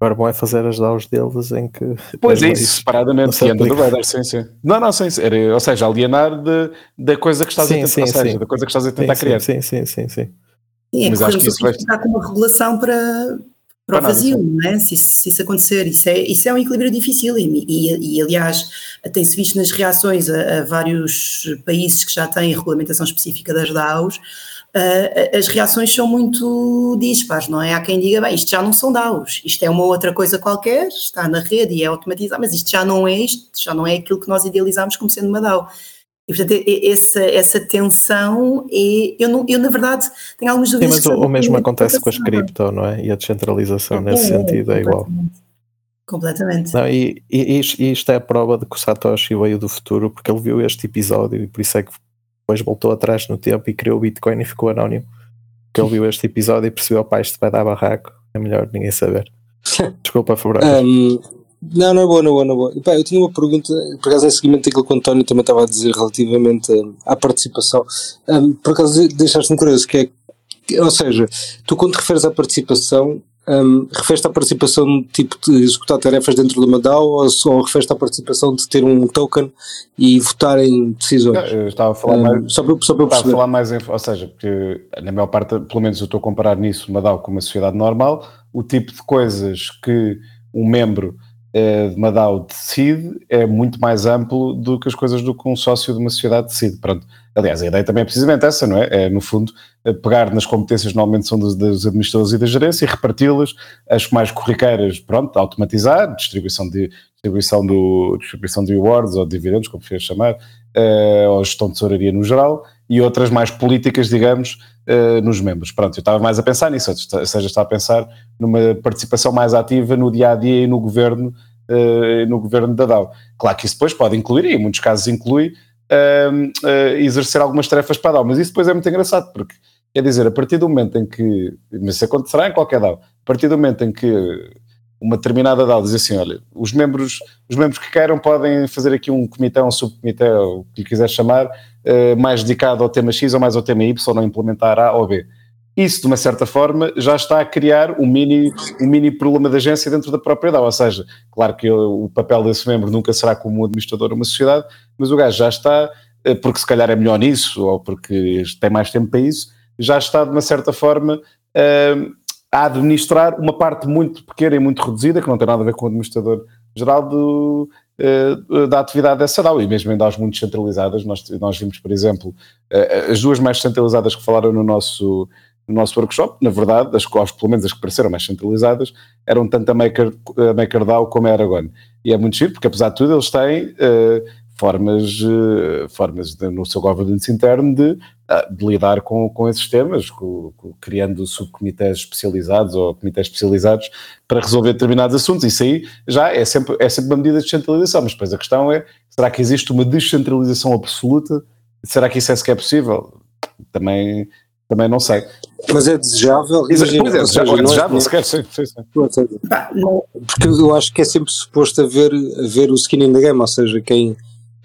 Agora bom é fazer as DAOs deles em que... Pois é isso, separadamente, que anda do radar, sim, sim. Não, não, sim, era, ou seja, alienar de, da coisa que estás sim, a tentar, sim, ou seja, sim. da coisa que estás a tentar sim, criar. Sim, sim, sim, sim. sim. é Mas acho que isso vai... com uma regulação para, para o vazio, não é? Se, se, isso acontecer, isso é, isso é um equilíbrio difícil e, e, e aliás tem-se visto nas reações a, a, vários países que já têm regulamentação específica das DAOs, uh, as reações são muito dispares, não é? Há quem diga, bem, isto já não são DAOs, isto é uma outra coisa qualquer, está na rede e é automatizado, mas isto já não é isto, já não é aquilo que nós idealizamos como sendo uma DAO. E, portanto, essa, essa tensão, e eu, não, eu na verdade tenho algumas dúvidas. Sim, mas o, o mesmo acontece com as cripto, não é? E a descentralização é, nesse é, sentido é igual. Completamente. Não, e, e, e, isto é a prova de que o Satoshi veio do futuro, porque ele viu este episódio e por isso é que depois voltou atrás no tempo e criou o Bitcoin e ficou anónimo. Porque ele viu este episódio e percebeu, pá, isto vai dar barraco, é melhor ninguém saber. Desculpa, Fabrício. Um, não, não é boa, não é boa, não é boa. Pá, eu tinha uma pergunta, por acaso, em seguimento daquilo que o António também estava a dizer relativamente à participação. Um, por acaso, deixaste-me curioso, que é, ou seja, tu quando te referes à participação, um, refere-se à participação tipo de executar tarefas dentro de uma DAO ou, ou refere-se à participação de ter um token e votar em decisões? Eu estava a falar um, mais, só para, só para estava a falar mais em, ou seja, porque na maior parte, pelo menos eu estou a comparar nisso uma DAO com uma sociedade normal, o tipo de coisas que um membro eh, de uma DAO decide é muito mais amplo do que as coisas do que um sócio de uma sociedade decide. Pronto. Aliás, a ideia também é precisamente essa, não é? É, no fundo, eh, pegar nas competências que normalmente são dos, dos administradores e da gerência e reparti-las, as mais corriqueiras, pronto, automatizar, distribuição de distribuição, do, distribuição de rewards ou dividendos, como preferes chamar, uh, ou gestão de tesouraria no geral, e outras mais políticas, digamos, uh, nos membros. Pronto, eu estava mais a pensar nisso, ou seja, estava a pensar numa participação mais ativa no dia a dia e no governo, uh, no governo da DAO. Claro que isso depois pode incluir, e em muitos casos inclui, uh, exercer algumas tarefas para a DAO, mas isso depois é muito engraçado, porque quer dizer, a partir do momento em que, mas isso acontecerá em qualquer DAO, a partir do momento em que uma determinada DAO diz assim, olha, os membros, os membros que queiram podem fazer aqui um comitê, um subcomitê, o que quiser chamar, uh, mais dedicado ao tema X ou mais ao tema Y, ou não implementar A ou B. Isso, de uma certa forma, já está a criar um mini, um mini problema de agência dentro da própria DAO. Ou seja, claro que o papel desse membro nunca será como administrador de uma sociedade, mas o gajo já está, eh, porque se calhar é melhor nisso, ou porque tem mais tempo para isso, já está, de uma certa forma, uh, a administrar uma parte muito pequena e muito reduzida, que não tem nada a ver com o administrador geral do, da atividade dessa DAO, e mesmo em DAOs muito centralizadas, nós, nós vimos, por exemplo, uh, as duas mais centralizadas que falaram no nosso, no nosso workshop, na verdade, as, pelo menos as que pareceram mais centralizadas, eram tanto a, Maker, a MakerDAO como a Aragon. E é muito giro, porque apesar de tudo eles têm uh, formas, formas de, no seu governance interno de de lidar com, com esses temas, com, com, criando subcomitês especializados ou comitês especializados para resolver determinados assuntos. Isso aí já é sempre, é sempre uma medida de descentralização, mas depois a questão é, será que existe uma descentralização absoluta? Será que isso é sequer possível? Também, também não sei. Mas é desejável? Imagina, pois é, desejável, é sim, sim, sim. Porque eu acho que é sempre suposto haver, haver o skin in the game, ou seja, quem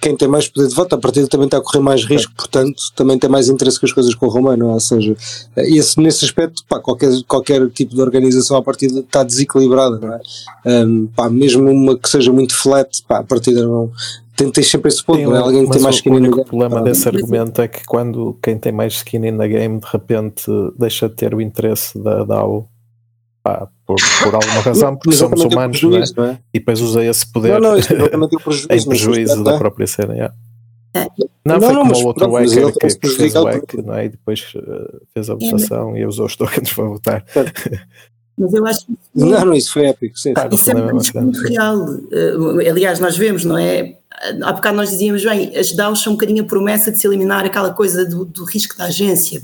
quem tem mais poder de voto, a partir também está a correr mais risco, portanto, também tem mais interesse que as coisas corram bem, não é? Ou seja, esse, nesse aspecto, pá, qualquer, qualquer tipo de organização a partir está desequilibrada, não é? Um, pá, mesmo uma que seja muito flat, pá, a partir não. Tem, tem sempre esse ponto, tem, não é? Alguém que tem mais skin in the game. O problema desse argumento é que quando quem tem mais skin in the game de repente deixa de ter o interesse da DAO pá, por, por alguma razão, porque somos humanos, não é? não é? E depois usa esse poder não, não, isso prejuízo, em prejuízo da própria cena. Yeah. É. Não, não, foi como o outro hacker que, que fez o hack, não é? E depois uh, fez a votação é, e usou os tokens para votar. Mas eu acho que. Não, não, isso foi épico. Sim, ah, isso é muito real. Uh, aliás, nós vemos, não é? Há bocado nós dizíamos, bem, as DAOs são um bocadinho a promessa de se eliminar aquela coisa do, do risco da agência.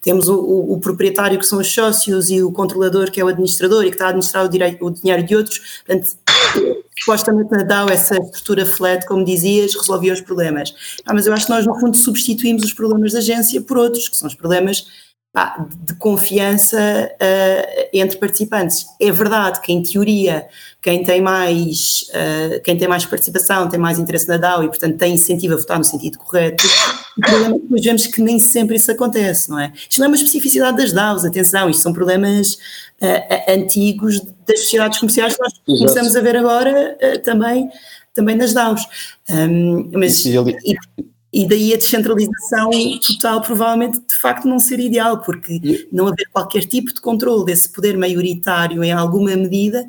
Temos o, o, o, proprietário que são os sócios e o controlador que é o administrador e que está a administrar o, direito, o dinheiro de outros. Portanto, supostamente na DAO essa estrutura flat, como dizias, resolvia os problemas. Ah, mas eu acho que nós no fundo substituímos os problemas da agência por outros, que são os problemas de confiança uh, entre participantes. É verdade que, em teoria, quem tem, mais, uh, quem tem mais participação tem mais interesse na DAO e, portanto, tem incentivo a votar no sentido correto. O problema é que depois vemos que nem sempre isso acontece, não é? Isto não é uma especificidade das DAOs, atenção, isto são problemas uh, antigos das sociedades comerciais que nós Exato. começamos a ver agora também, também nas DAOs. Um, mas, e, e, e daí a descentralização total provavelmente de facto não ser ideal, porque não haver qualquer tipo de controle desse poder maioritário em alguma medida,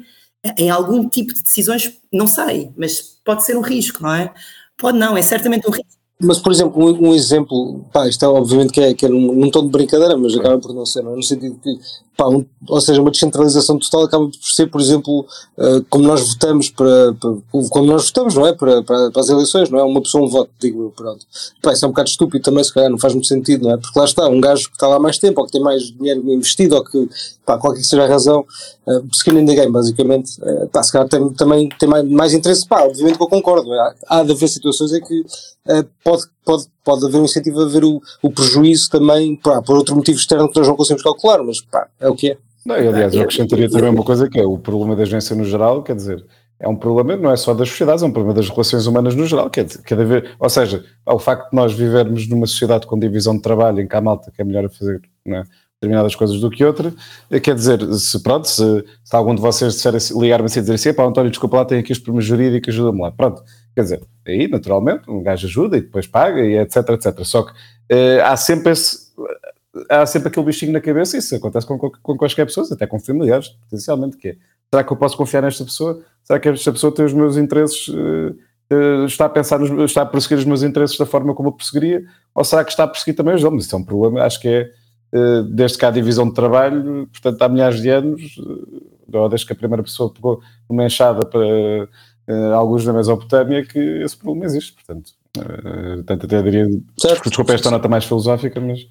em algum tipo de decisões, não sei, mas pode ser um risco, não é? Pode não, é certamente um risco. Mas, por exemplo, um, um exemplo, pá, isto é obviamente que é, que é num, num tom de brincadeira, mas acaba por não ser, não é? no sentido que pá, um, ou seja, uma descentralização total acaba por ser, por exemplo, uh, como nós votamos para, para, como nós votamos, não é? Para, para, para, as eleições, não é? Uma pessoa um voto, digo eu, pronto. Pá, isso é um bocado estúpido também, se calhar, não faz muito sentido, não é? Porque lá está, um gajo que está lá mais tempo, ou que tem mais dinheiro investido, ou que, pá, qualquer que seja a razão, uh, skin in the game, basicamente, uh, pá, se calhar tem, também tem mais, mais interesse, pá, obviamente que eu concordo, é? há de haver situações em que uh, pode, pode, pode haver um incentivo a ver o, o prejuízo também, pá, por outro motivo externo que nós não conseguimos calcular, mas pá, é o que é. Não, e, aliás, eu acrescentaria também uma coisa que é o problema da agência no geral, quer dizer, é um problema, não é só das sociedades, é um problema das relações humanas no geral, quer dizer, cada vez, ou seja, ao facto de nós vivermos numa sociedade com divisão de trabalho, em que há malta que é melhor a fazer, é? determinadas coisas do que outra. Eh, quer dizer, se pronto, se, se algum de vocês assim, ligar-me assim e dizer assim, pá, António, desculpa lá, tenho aqui os problemas jurídicos, ajuda-me lá. Pronto, quer dizer, aí naturalmente um gajo ajuda e depois paga e etc, etc. Só que uh, há sempre esse, há sempre aquele bichinho na cabeça e isso acontece com, com, quaisquer pessoas, até com familiares, potencialmente, que é, será que eu posso confiar nesta pessoa? Será que esta pessoa tem os meus interesses, uh, uh, está a pensar, nos, está a perseguir os meus interesses da forma como eu perseguiria? Ou será que está a perseguir também os deles? Isso é um problema, acho que é eh, desde que há divisão de trabalho, portanto, há milhares de anos, ou desde que a primeira pessoa pegou uma enxada para uh, alguns da Mesopotâmia, que esse problema existe. Portanto, uh, portanto até diria. Certo. Desculpa esta nota mais filosófica, mas.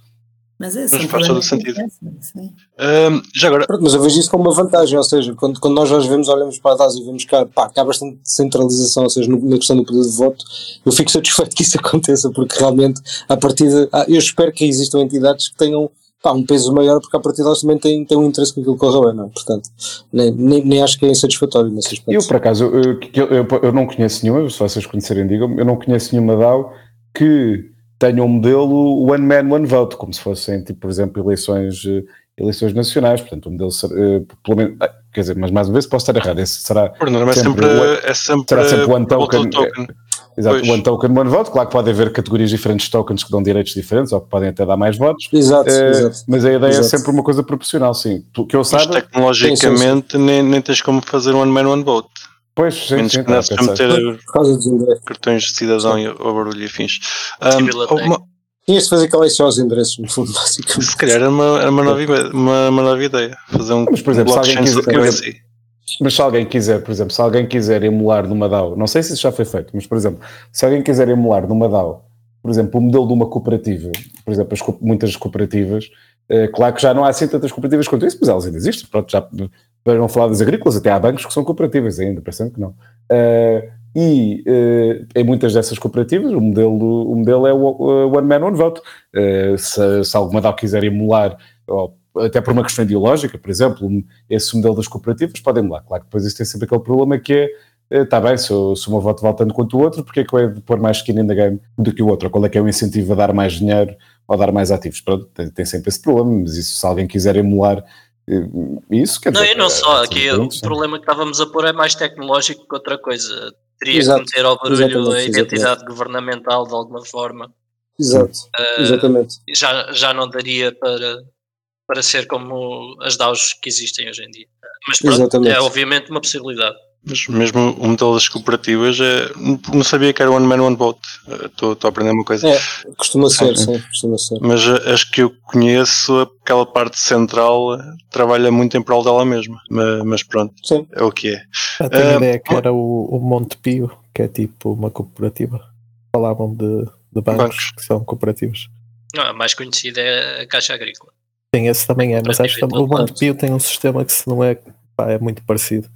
Mas, é, mas faz todo o sentido. Um, já agora. Mas eu vejo isso como uma vantagem, ou seja, quando, quando nós às vezes olhamos para trás e vemos que há, pá, que há bastante centralização, ou seja, no, na questão do poder de voto, eu fico satisfeito que isso aconteça, porque realmente, a partir de. Eu espero que existam entidades que tenham pá, um peso maior porque a partir delas também tem, tem um interesse que aquilo corra bem, não é? Portanto, nem, nem, nem, acho que é insatisfatório nesse aspecto. Eu, por acaso, eu, eu, eu, eu não conheço nenhuma, se vocês conhecerem, digam eu não conheço nenhuma DAO que tenha um modelo one man, one vote, como se fossem, tipo, por exemplo, eleições, eh, eleições nacionais, portanto, um modelo, uh, pelo menos, ah, quer dizer, mas mais uma vez posso estar errado, esse será... Por norma, é sempre, é sempre, será sempre one token, token. Exato, pois. one token, one vote. Claro que pode haver categorias diferentes de tokens que dão direitos diferentes ou que podem até dar mais votos. Exato, uh, exato. Mas a ideia é exato. é sempre uma coisa proporcional, sim. Que eu saiba. Mas tecnologicamente nem, nem tens como fazer one man, one vote. Pois, sim, Menos sim, que não para meter cartões de cidadão sim. ou barulho e afins. Um, uma... Tinhas de fazer qual é só os endereços, no fundo, basicamente. Se calhar era uma, era uma, nova, uma, uma nova ideia. Fazer um, mas, por exemplo, um se alguém quiser, mas se alguém quiser, por exemplo, se alguém quiser emular numa DAO, não sei se isso já foi feito, mas por exemplo, se alguém quiser emular numa DAO, por exemplo, o modelo de uma cooperativa, por exemplo, as, muitas cooperativas, é, claro que já não há assim tantas cooperativas quanto isso, mas elas ainda existem, pronto, já não falar das agrícolas, até há bancos que são cooperativas ainda, parecendo que não. Uh, e uh, em muitas dessas cooperativas o modelo, o modelo é o One Man, One Vote. Se, se alguma DAO quiser emular, ou até por uma questão ideológica, por exemplo, esse modelo das cooperativas, podem lá. Claro que depois isso tem sempre aquele problema que é, está eh, bem, se, eu, se o meu voto vale tanto quanto o outro, porque é que eu hei de pôr mais skin in the game do que o outro? Qual é que é o incentivo a dar mais dinheiro ou a dar mais ativos? Pronto, tem, tem sempre esse problema, mas isso, se alguém quiser emular eh, isso, quer Não, dizer, e não só, aqui o problema que estávamos a pôr é mais tecnológico que outra coisa. Teria Exato. que meter ao barulho a identidade exatamente. governamental de alguma forma. Exato, uh, exatamente. Já, já não daria para, para ser como as DAOs que existem hoje em dia. Mas pronto, Exatamente. é obviamente uma possibilidade. Mas mesmo o modelo das cooperativas, é, não sabia que era one man, one vote. Estou a aprender uma coisa. É, costuma ser, sim, costuma ser. Mas as que eu conheço, aquela parte central trabalha muito em prol dela mesma. Mas, mas pronto, sim. é o que é. Eu tenho uh, a ideia que era o, o Montepio, que é tipo uma cooperativa. Falavam de, de bancos, bancos. que são cooperativas. Não, a mais conhecida é a Caixa Agrícola. Sim, esse também é, mas acho que o Montepio tem um sistema que se não é, pá, é muito parecido,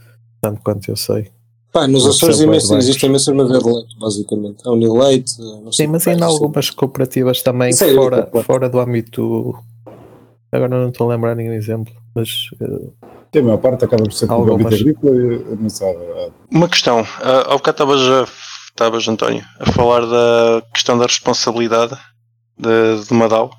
tanto quanto eu sei. Pá, nos Açores existem imensas maneiras de leite, basicamente. A Unileite, Sim, mas ainda há algumas cooperativas também é fora, fora do âmbito. Agora não estou a lembrar nenhum exemplo, mas. Uh, a maior parte acaba por ser com âmbito agrícola não sabe. Uma questão. Uh, ao bocado estavas, estavas, António, a falar da questão da responsabilidade de, de Madal.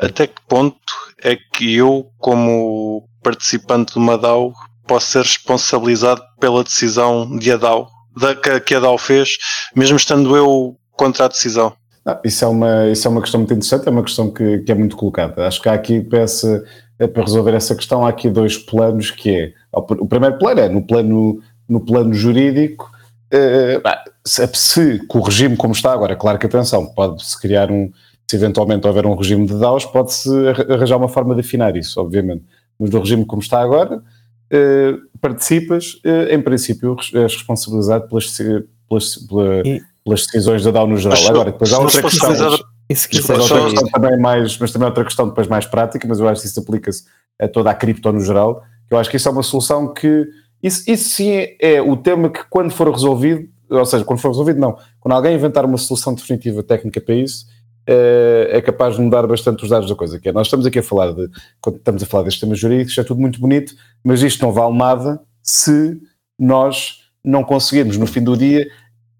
Até que ponto é que eu, como participante de uma DAO, posso ser responsabilizado pela decisão de a DAO, da, que, a DAO fez, mesmo estando eu contra a decisão? Ah, isso, é uma, isso é uma questão muito interessante, é uma questão que, que é muito colocada. Acho que há aqui, para, essa, é para resolver essa questão, há aqui dois planos, que é, o primeiro plano é no plano, no plano jurídico, eh, se, se o regime como está agora, claro que atenção, pode-se criar um, se eventualmente houver um regime de DAOs, pode-se arranjar uma forma de afinar isso, obviamente. Mas no regime como está agora, eh, participas, eh, em princípio, és responsabilizado pelas, pelas, pelas decisões da DAO no geral. Agora, depois há outra questão. Isso que outra questão também mais, mas também outra questão depois mais prática, mas eu acho que isso aplica-se a toda a cripto no geral, eu acho que isso é uma solução que, isso, isso sim é, é o tema que quando for resolvido, ou seja, quando for resolvido não, quando alguém inventar uma solução definitiva técnica para isso, é, é capaz de mudar bastante os dados da coisa. Que é, nós estamos aqui a falar de, quando estamos a falar destes temas jurídicos, é tudo muito bonito, mas isto não vale nada se nós não conseguirmos no fim do dia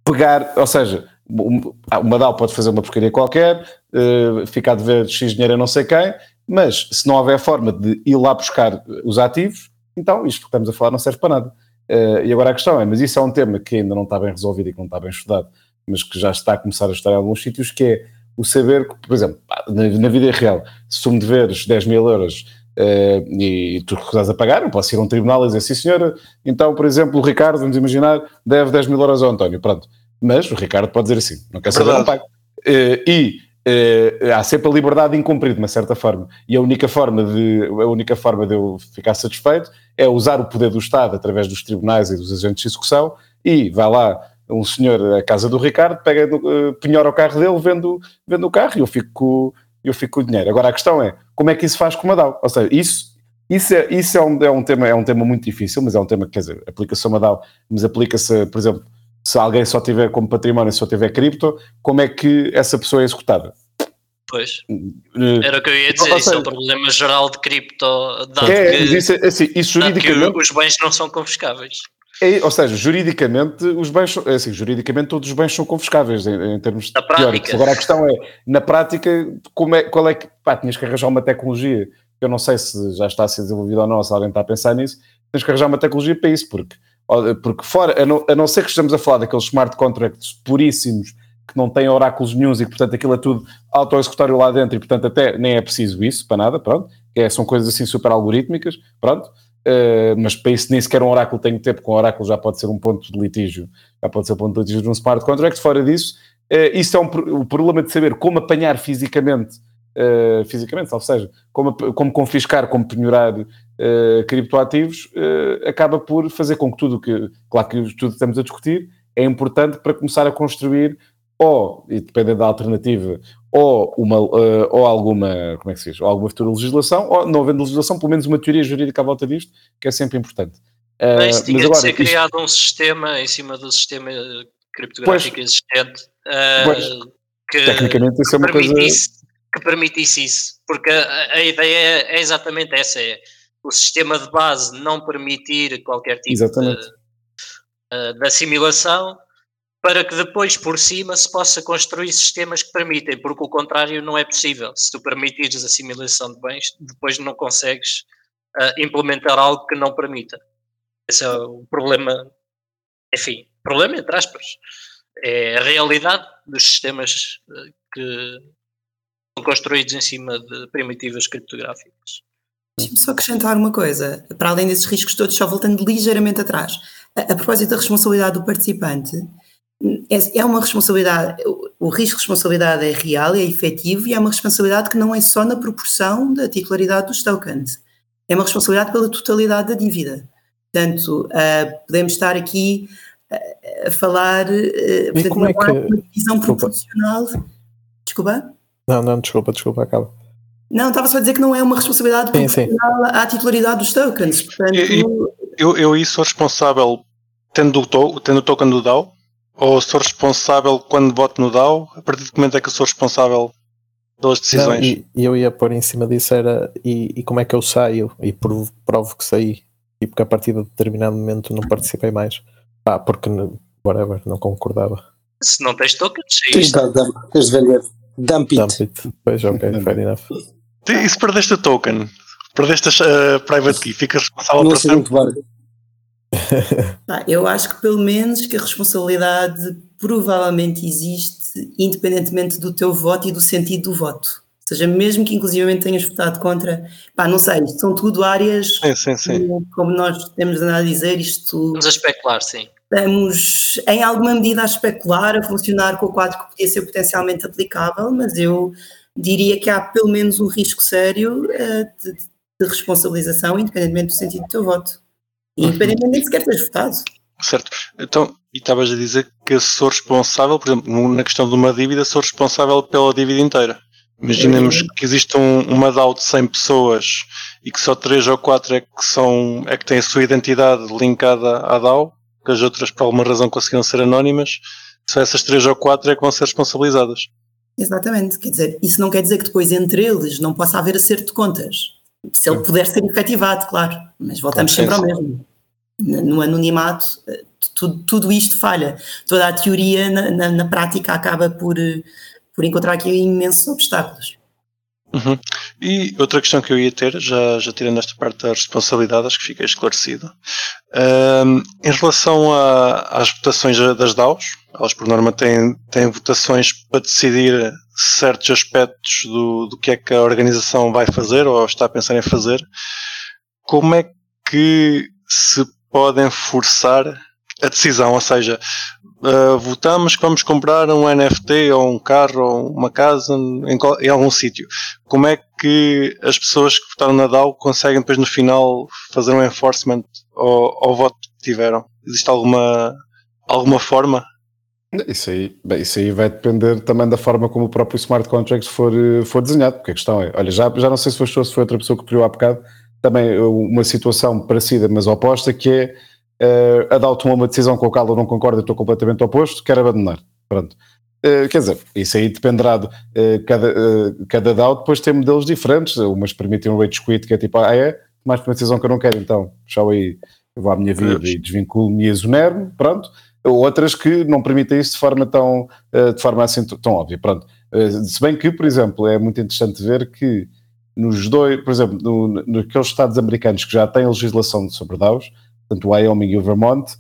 pegar, ou seja, uma DAO pode fazer uma porcaria qualquer, uh, ficar a dever X dinheiro a não sei quem, Mas se não houver forma de ir lá buscar os ativos, então isto que estamos a falar não serve para nada. Uh, e agora a questão é, mas isso é um tema que ainda não está bem resolvido e que não está bem estudado, mas que já está a começar a estar em alguns sítios, que é o saber que, por exemplo, na, na vida real, se tu me deveres 10 mil euros uh, e tu recusas a pagar, eu posso ir a um tribunal e dizer, sim senhora, então, por exemplo, o Ricardo, vamos imaginar, deve 10 mil euros ao António, pronto. Mas o Ricardo pode dizer assim, não quer saber, não pago. Uh, e Uh, há sempre a liberdade de incumprir de uma certa forma e a única forma de a única forma de eu ficar satisfeito é usar o poder do Estado através dos tribunais e dos agentes de execução e vai lá um senhor à casa do Ricardo pega uh, penhora o carro dele vendo, vendo o carro e eu fico com, eu fico com o dinheiro agora a questão é como é que isso faz com o Madal ou seja isso isso, é, isso é, um, é, um tema, é um tema muito difícil, mas é um tema que, quer dizer, aplica-se a Madal, mas aplica-se, por exemplo, se alguém só tiver como património, só tiver cripto, como é que essa pessoa é executada? Pois. Eh, Era o que eu ia dizer, isso é o problema geral de cripto. Dado é, que, isso, assim, isso juridicamente, os bens não são confiscáveis. É, ou seja, juridicamente, os bens é assim, juridicamente todos os bens são confiscáveis em, em termos na teóricos. Agora a questão é, na prática, como é, qual é que, pá, tinhas que arranjar uma tecnologia, eu não sei se já está a ser desenvolvida ou não, se alguém está a pensar nisso, tens que arranjar uma tecnologia para isso, porque porque fora, a não, a não ser que estejamos a falar daqueles smart contracts puríssimos que não têm oráculos nenhums e que, portanto, aquilo é tudo auto-executório lá dentro e, portanto, até nem é preciso isso para nada, pronto, é, são coisas assim super algorítmicas, pronto, uh, mas para isso nem sequer um oráculo tem ter, porque um oráculo já pode ser um ponto de litígio, já pode ser um ponto de litígio de um smart contract, fora disso, uh, isso é um, o problema de saber como apanhar fisicamente Uh, fisicamente, ou seja, como, como confiscar, como penhorar uh, criptoativos, acaba por fazer com que tudo que, claro que tudo que estamos a discutir, é importante para começar a construir ou, e dependendo da alternativa, ou, uma, ou alguma, como é que se diz, ou alguma futura legislação, ou não havendo legislação, pelo menos uma teoria jurídica à volta disto, que é sempre importante. Mas tinha mas agora, de ser criado isto... um sistema em cima do sistema criptográfico pois, existente. Pois, que tecnicamente isso é uma coisa que permitisse isso, porque a, a ideia é, exatamente essa: é o sistema de base não permitir qualquer tipo de, eh, de, assimilação, para que depois por cima se possa construir sistemas que permitem, porque o contrário não é possível. Se tu permitires assimilação de bens, depois não consegues uh, implementar algo que não permita. Esse é o problema, enfim, problema entre aspas. É a realidade dos sistemas eh, que construídos em cima de primitivas criptográficas. Deixa-me só acrescentar uma coisa, para além desses riscos todos, só voltando ligeiramente atrás. A, a propósito da responsabilidade do participante, é, é uma responsabilidade, o, risco de responsabilidade é real, é efetivo e é uma responsabilidade que não é só na proporção da titularidade dos tokens, é uma responsabilidade pela totalidade da dívida. Portanto, uh, podemos estar aqui uh, a falar, uh, portanto, não é que... uma divisão proporcional. Desculpa? Não, não, desculpa, desculpa, acaba. Não, estava só a dizer que não é uma responsabilidade sim, sim. à titularidade dos tokens. Portanto, eu, eu, eu aí sou responsável tendo o, to, tendo o token do DAO ou sou responsável quando voto no DAO? A partir de que momento é que eu sou responsável pelas decisões? Não, e, eu ia pôr em cima disso era e, e como é que eu saio e provo, provo que saí e porque a partir de determinado momento não participei mais. Ah, porque whatever, não concordava. Se não tens tokens, saíste. Tens de vender. Dump it. Dump it. Pois, ok, fair enough. E se perdeste o token? Perdeste a uh, private key, ficas responsável por sempre? eu acho que pelo menos que a responsabilidade provavelmente existe independentemente do teu voto e do sentido do voto. Ou seja, mesmo que inclusivamente tenhas votado contra, pá, não sei, isto são tudo áreas, sim, sim, sim. Como, como nós temos andado a dizer, isto... Vamos a especular, sim estamos em alguma medida a especular, a funcionar com o quadro que podia ser potencialmente aplicável, mas eu diria que há pelo menos um risco sério uh, de, de, responsabilização, independentemente do sentido do teu voto. E independentemente de sequer teres votado. Certo. Então, e estavas a dizer que sou responsável, por exemplo, na questão de uma dívida, sou responsável pela dívida inteira. Imaginemos que existe um, uma DAO de 100 pessoas e que só 3 ou 4 é que, são, é que têm a sua identidade linkada à DAO que as outras por alguma razão conseguiram ser anónimas, só essas três ou quatro é que vão ser responsabilizadas. Exatamente, quer dizer, isso não quer dizer que depois entre eles não possa haver acerto de contas. Se ele puder ser efetivado, claro, mas voltamos sempre ao mesmo. No anonimato, tudo, tudo isto falha. Toda a teoria na, na, na prática acaba por, por encontrar aqui imensos obstáculos. Uhum. E outra questão que eu ia ter, já, já tirando esta parte da responsabilidade, acho que fica esclarecido. Um, em relação a, às votações das DAOs, elas por norma têm, têm votações para decidir certos aspectos do, do que é que a organização vai fazer ou está a pensar em fazer. Como é que se podem forçar a decisão? Ou seja, uh, votamos que vamos comprar um NFT ou um carro ou uma casa em, em algum sítio. Como é que as pessoas que votaram na DAO conseguem depois no final fazer um enforcement ao, ao voto que tiveram? Existe alguma, alguma forma? Isso aí, bem, isso aí vai depender também da forma como o próprio smart contract for, for desenhado, porque a questão é, olha, já, já não sei se foi, se foi outra pessoa que criou há bocado, também uma situação parecida, mas oposta, que é uh, a DAO tomou uma decisão com a qual eu não concordo, eu estou completamente oposto, quero abandonar. Pronto. Uh, quer dizer, isso aí dependerá de uh, cada, uh, cada DAO, depois tem modelos diferentes, umas permitem um rage quit, que é tipo, ah é, mais uma decisão que eu não quero, então, tchau aí, eu vou à minha vida e desvinculo-me e exonero pronto. Outras que não permitem isso de forma tão, de forma assim tão óbvia, pronto. Se bem que, por exemplo, é muito interessante ver que nos dois, por exemplo, no, naqueles estados americanos que já têm legislação sobre DAOs, portanto o Wyoming e o Vermont,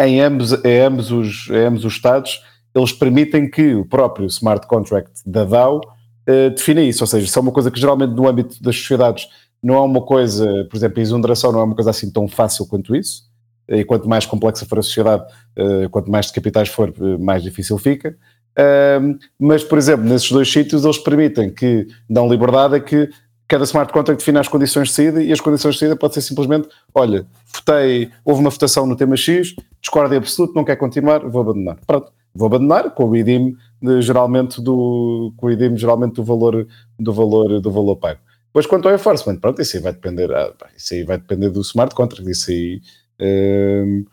em ambos, em ambos, os, em ambos os estados, eles permitem que o próprio smart contract da DAO uh, defina isso, ou seja, isso é uma coisa que geralmente no âmbito das sociedades não é uma coisa, por exemplo, a exoneração não é uma coisa assim tão fácil quanto isso, e quanto mais complexa for a sociedade, uh, quanto mais de capitais for, uh, mais difícil fica. Mas, por exemplo, nesses dois sítios eles permitem que dão liberdade a que cada smart contract define as condições de saída e as condições de saída pode ser simplesmente, olha, votei, houve uma votação no tema X, discordo absoluto, não quer continuar, vou abandonar. Pronto, vou abandonar com o IDIM geralmente do com o IDIM geralmente do valor do valor do valor pago. Depois quanto ao enforcement, pronto, isso aí vai depender, ah, isso aí vai depender do smart contract, isso aí hum,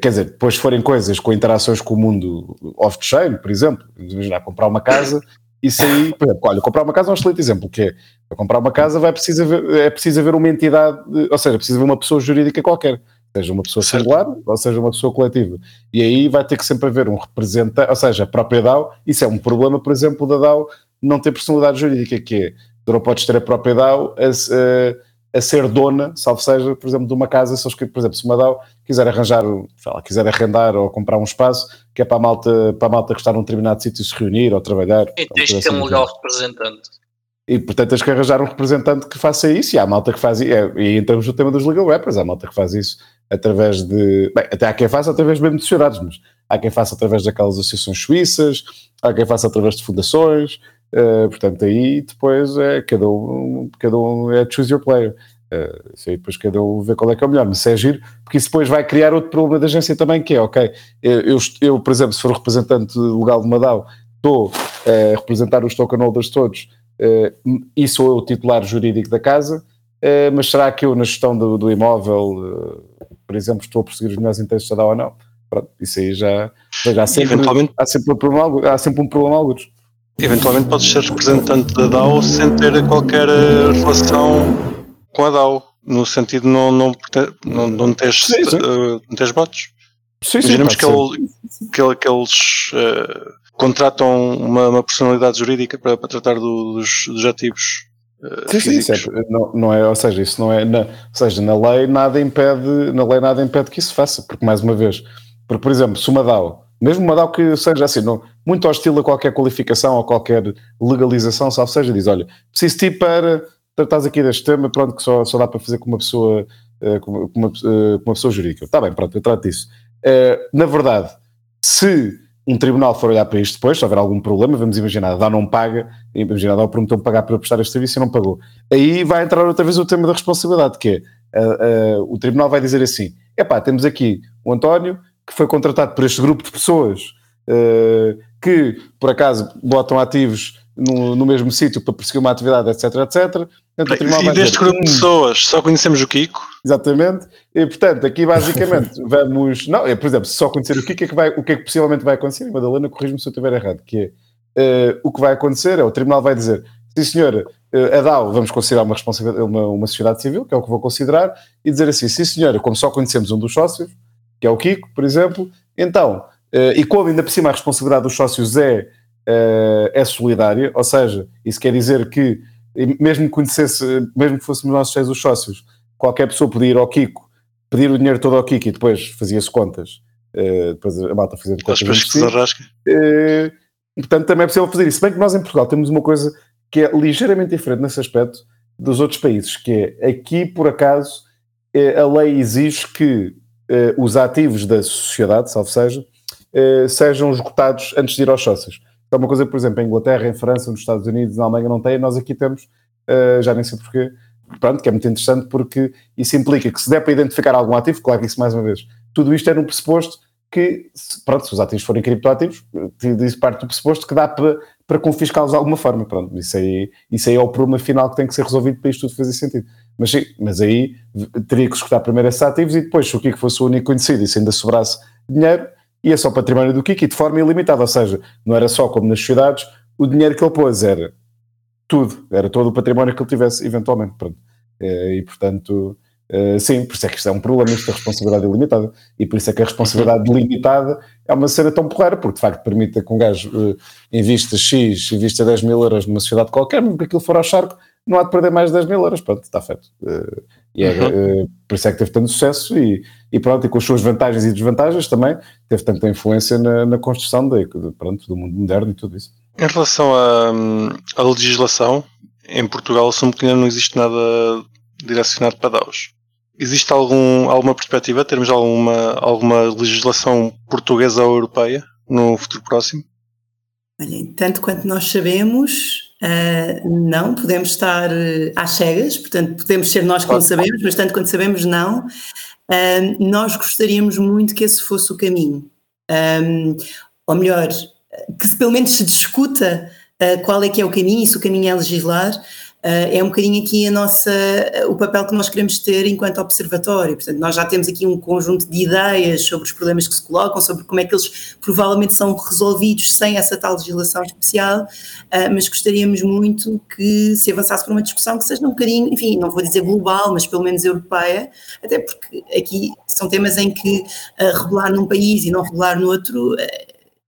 quer dizer, depois forem coisas com interações com o mundo off-chain, por exemplo, imaginar comprar uma casa isso aí, por exemplo, olha, comprar uma casa é um excelente exemplo, que é, para comprar uma casa vai preciso haver, é preciso haver uma entidade, ou seja, precisa haver uma pessoa jurídica qualquer, seja uma pessoa singular ou seja uma pessoa coletiva. E aí vai ter que sempre haver um representante, ou seja, a própria DAO, isso é um problema, por exemplo, da DAO não ter personalidade jurídica, que é, tu não podes ter a própria DAO a, a, a ser dona, salvo seja, por exemplo, de uma casa, se, por exemplo, se uma DAO quiser arranjar, lá, quiser arrendar ou comprar um espaço, que é para a malta, para a malta que está num determinado sítio se reunir ou trabalhar. E tens de ter um legal representante. E portanto tens que arranjar um representante que faça isso, e há malta que faz isso, é, e entramos no tema dos legal rappers, há malta que faz isso através de, bem, até há quem faça através mesmo de sociedades, mas há quem faça através daquelas associações suíças, há quem faça através de fundações, uh, portanto aí depois é cada um, cada um é choose your player. Uh, isso aí depois cada um vê qual é que é o melhor, mas isso é giro, porque isso depois vai criar outro problema da agência também, que é, ok, eu, eu, por exemplo, se for representante legal de uma DAO, estou a representar os token holders todos, uh, e sou eu o titular jurídico da casa, uh, mas será que eu na gestão do, do imóvel, por exemplo, estou a perseguir os melhores interesses da DAO ou não? Pronto, isso aí já, já há, sempre, há, sempre um problema, há sempre um problema alguns. Eventualmente podes ser representante da DAO sem ter qualquer relação com a DAO, no sentido de não, não, não, não, teres, sim, sim. Uh, não bots. Sim, Imaginemos que, ele, que, ele, que, eles uh, contratam uma, uma, personalidade jurídica para, para tratar do, dos, dos, ativos. Uh, sim, sim, é, não, não é, ou seja, isso não é, na, ou seja, na lei nada impede, na lei nada impede que isso faça, porque mais uma vez, porque por exemplo, se uma DAO, mesmo uma DAO que seja assim, não, muito hostil a qualquer qualificação ou qualquer legalização, salvo seja, diz, olha, preciso de ti para tratares aqui deste tema, pronto, que só, só dá para fazer com uma pessoa, uh, com, uma, com uma pessoa jurídica. Está bem, pronto, eu trato disso. Uh, na verdade, se um tribunal for olhar para isto depois, se houver algum problema, vamos imaginar, a DAO não paga, imaginar, a DAO prometeu pagar para prestar este serviço e não pagou. Aí vai entrar outra vez o tema da responsabilidade, que é, o tribunal vai dizer assim, epá, temos aqui o António, que foi contratado por este grupo de pessoas, que, por acaso, botam ativos no, no mesmo sítio para perseguir uma atividade, etc, etc. Portanto, e deste grupo de pessoas só conhecemos o Kiko? Exatamente. E, portanto, aqui basicamente vamos... Não, é, por exemplo, se só conhecer o Kiko, é que vai, o que é que possivelmente vai acontecer? E Madalena, corrija-me se eu estiver errado, que é, uh, o que vai acontecer é, o Tribunal vai dizer, sim senhora, uh, a DAO vamos considerar uma, responsabilidade, uma, uma sociedade civil, que é o que vou considerar, e dizer assim, sim senhora, como só conhecemos um dos sócios, que é o Kiko, por exemplo, então, uh, e como ainda por cima a responsabilidade dos sócios é uh, é solidária, ou seja, isso quer dizer que mesmo que conhecesse, mesmo que fôssemos nós seis os sócios, qualquer pessoa podia ir ao Kiko, pedir o dinheiro todo ao Kiko e depois fazia-se contas. Uh, depois a malta fazia contas. Depois que se arrasca. Portanto, também é possível fazer isso. Se bem que nós em Portugal temos uma coisa que é ligeiramente diferente nesse aspecto dos outros países, que é aqui, por acaso, a lei exige que uh, os ativos da sociedade, salvo seja, sejam esgotados antes de ir aos sócios. É uma coisa, por exemplo, em Inglaterra, em França, nos Estados Unidos, na Alemanha não tem, nós aqui temos, uh, já nem sei porquê, pronto, que é muito interessante porque isso implica que se der para identificar algum ativo, claro que isso mais uma vez, tudo isto é no pressuposto que, pronto, se os ativos forem criptoativos, isso parte do pressuposto que dá para, para confiscá-los de alguma forma, pronto, isso aí, isso aí é o problema final que tem que ser resolvido para isto tudo fazer sentido. Mas sim, mas aí teria que escutar primeiro esses ativos e depois, se o que fosse o único conhecido e se ainda sobrasse dinheiro, ia só património do Kiki de forma ilimitada, ou seja, não era só como nas sociedades, o dinheiro que ele pôs era tudo, era todo o património que ele tivesse eventualmente, pronto. Eh, e portanto, eh, sim, por isso é que isto é um problema, isto é responsabilidade ilimitada, e por isso é que a responsabilidade limitada é uma cena tão porreira, porque de facto permite que um gajo uh, invista X, invista 10 mil euros numa sociedade qualquer, mesmo que aquilo for ao charco, não há de perder mais de 10 mil euros, pronto, está feito. Uh, e é, uhum. uh, por isso é que teve tanto sucesso e, e pronto, e com as suas vantagens e desvantagens também, teve tanta influência na, na construção de, pronto, do mundo moderno e tudo isso. Em relação à, à legislação, em Portugal assumo que ainda não existe nada direcionado para DAOs. Existe algum, alguma perspectiva, termos alguma, alguma legislação portuguesa ou europeia no futuro próximo? Olha, tanto quanto nós sabemos, Uh, não, podemos estar uh, às cegas, portanto, podemos ser nós que não sabemos, mas tanto quanto sabemos, não. Uh, nós gostaríamos muito que esse fosse o caminho. Um, ou melhor, que se, pelo menos se discuta qual é que é o caminho, e se o caminho é legislar, Uh, é um bocadinho aqui a nossa, o papel que nós queremos ter enquanto observatório. Portanto, nós já temos aqui um conjunto de ideias sobre os problemas que se colocam, sobre como é que eles provavelmente são resolvidos sem essa tal legislação especial, uh, mas gostaríamos muito que se avançasse para uma discussão que seja um bocadinho, enfim, não vou dizer global, mas pelo menos europeia, até porque aqui são temas em que uh, regular num país e não regular no outro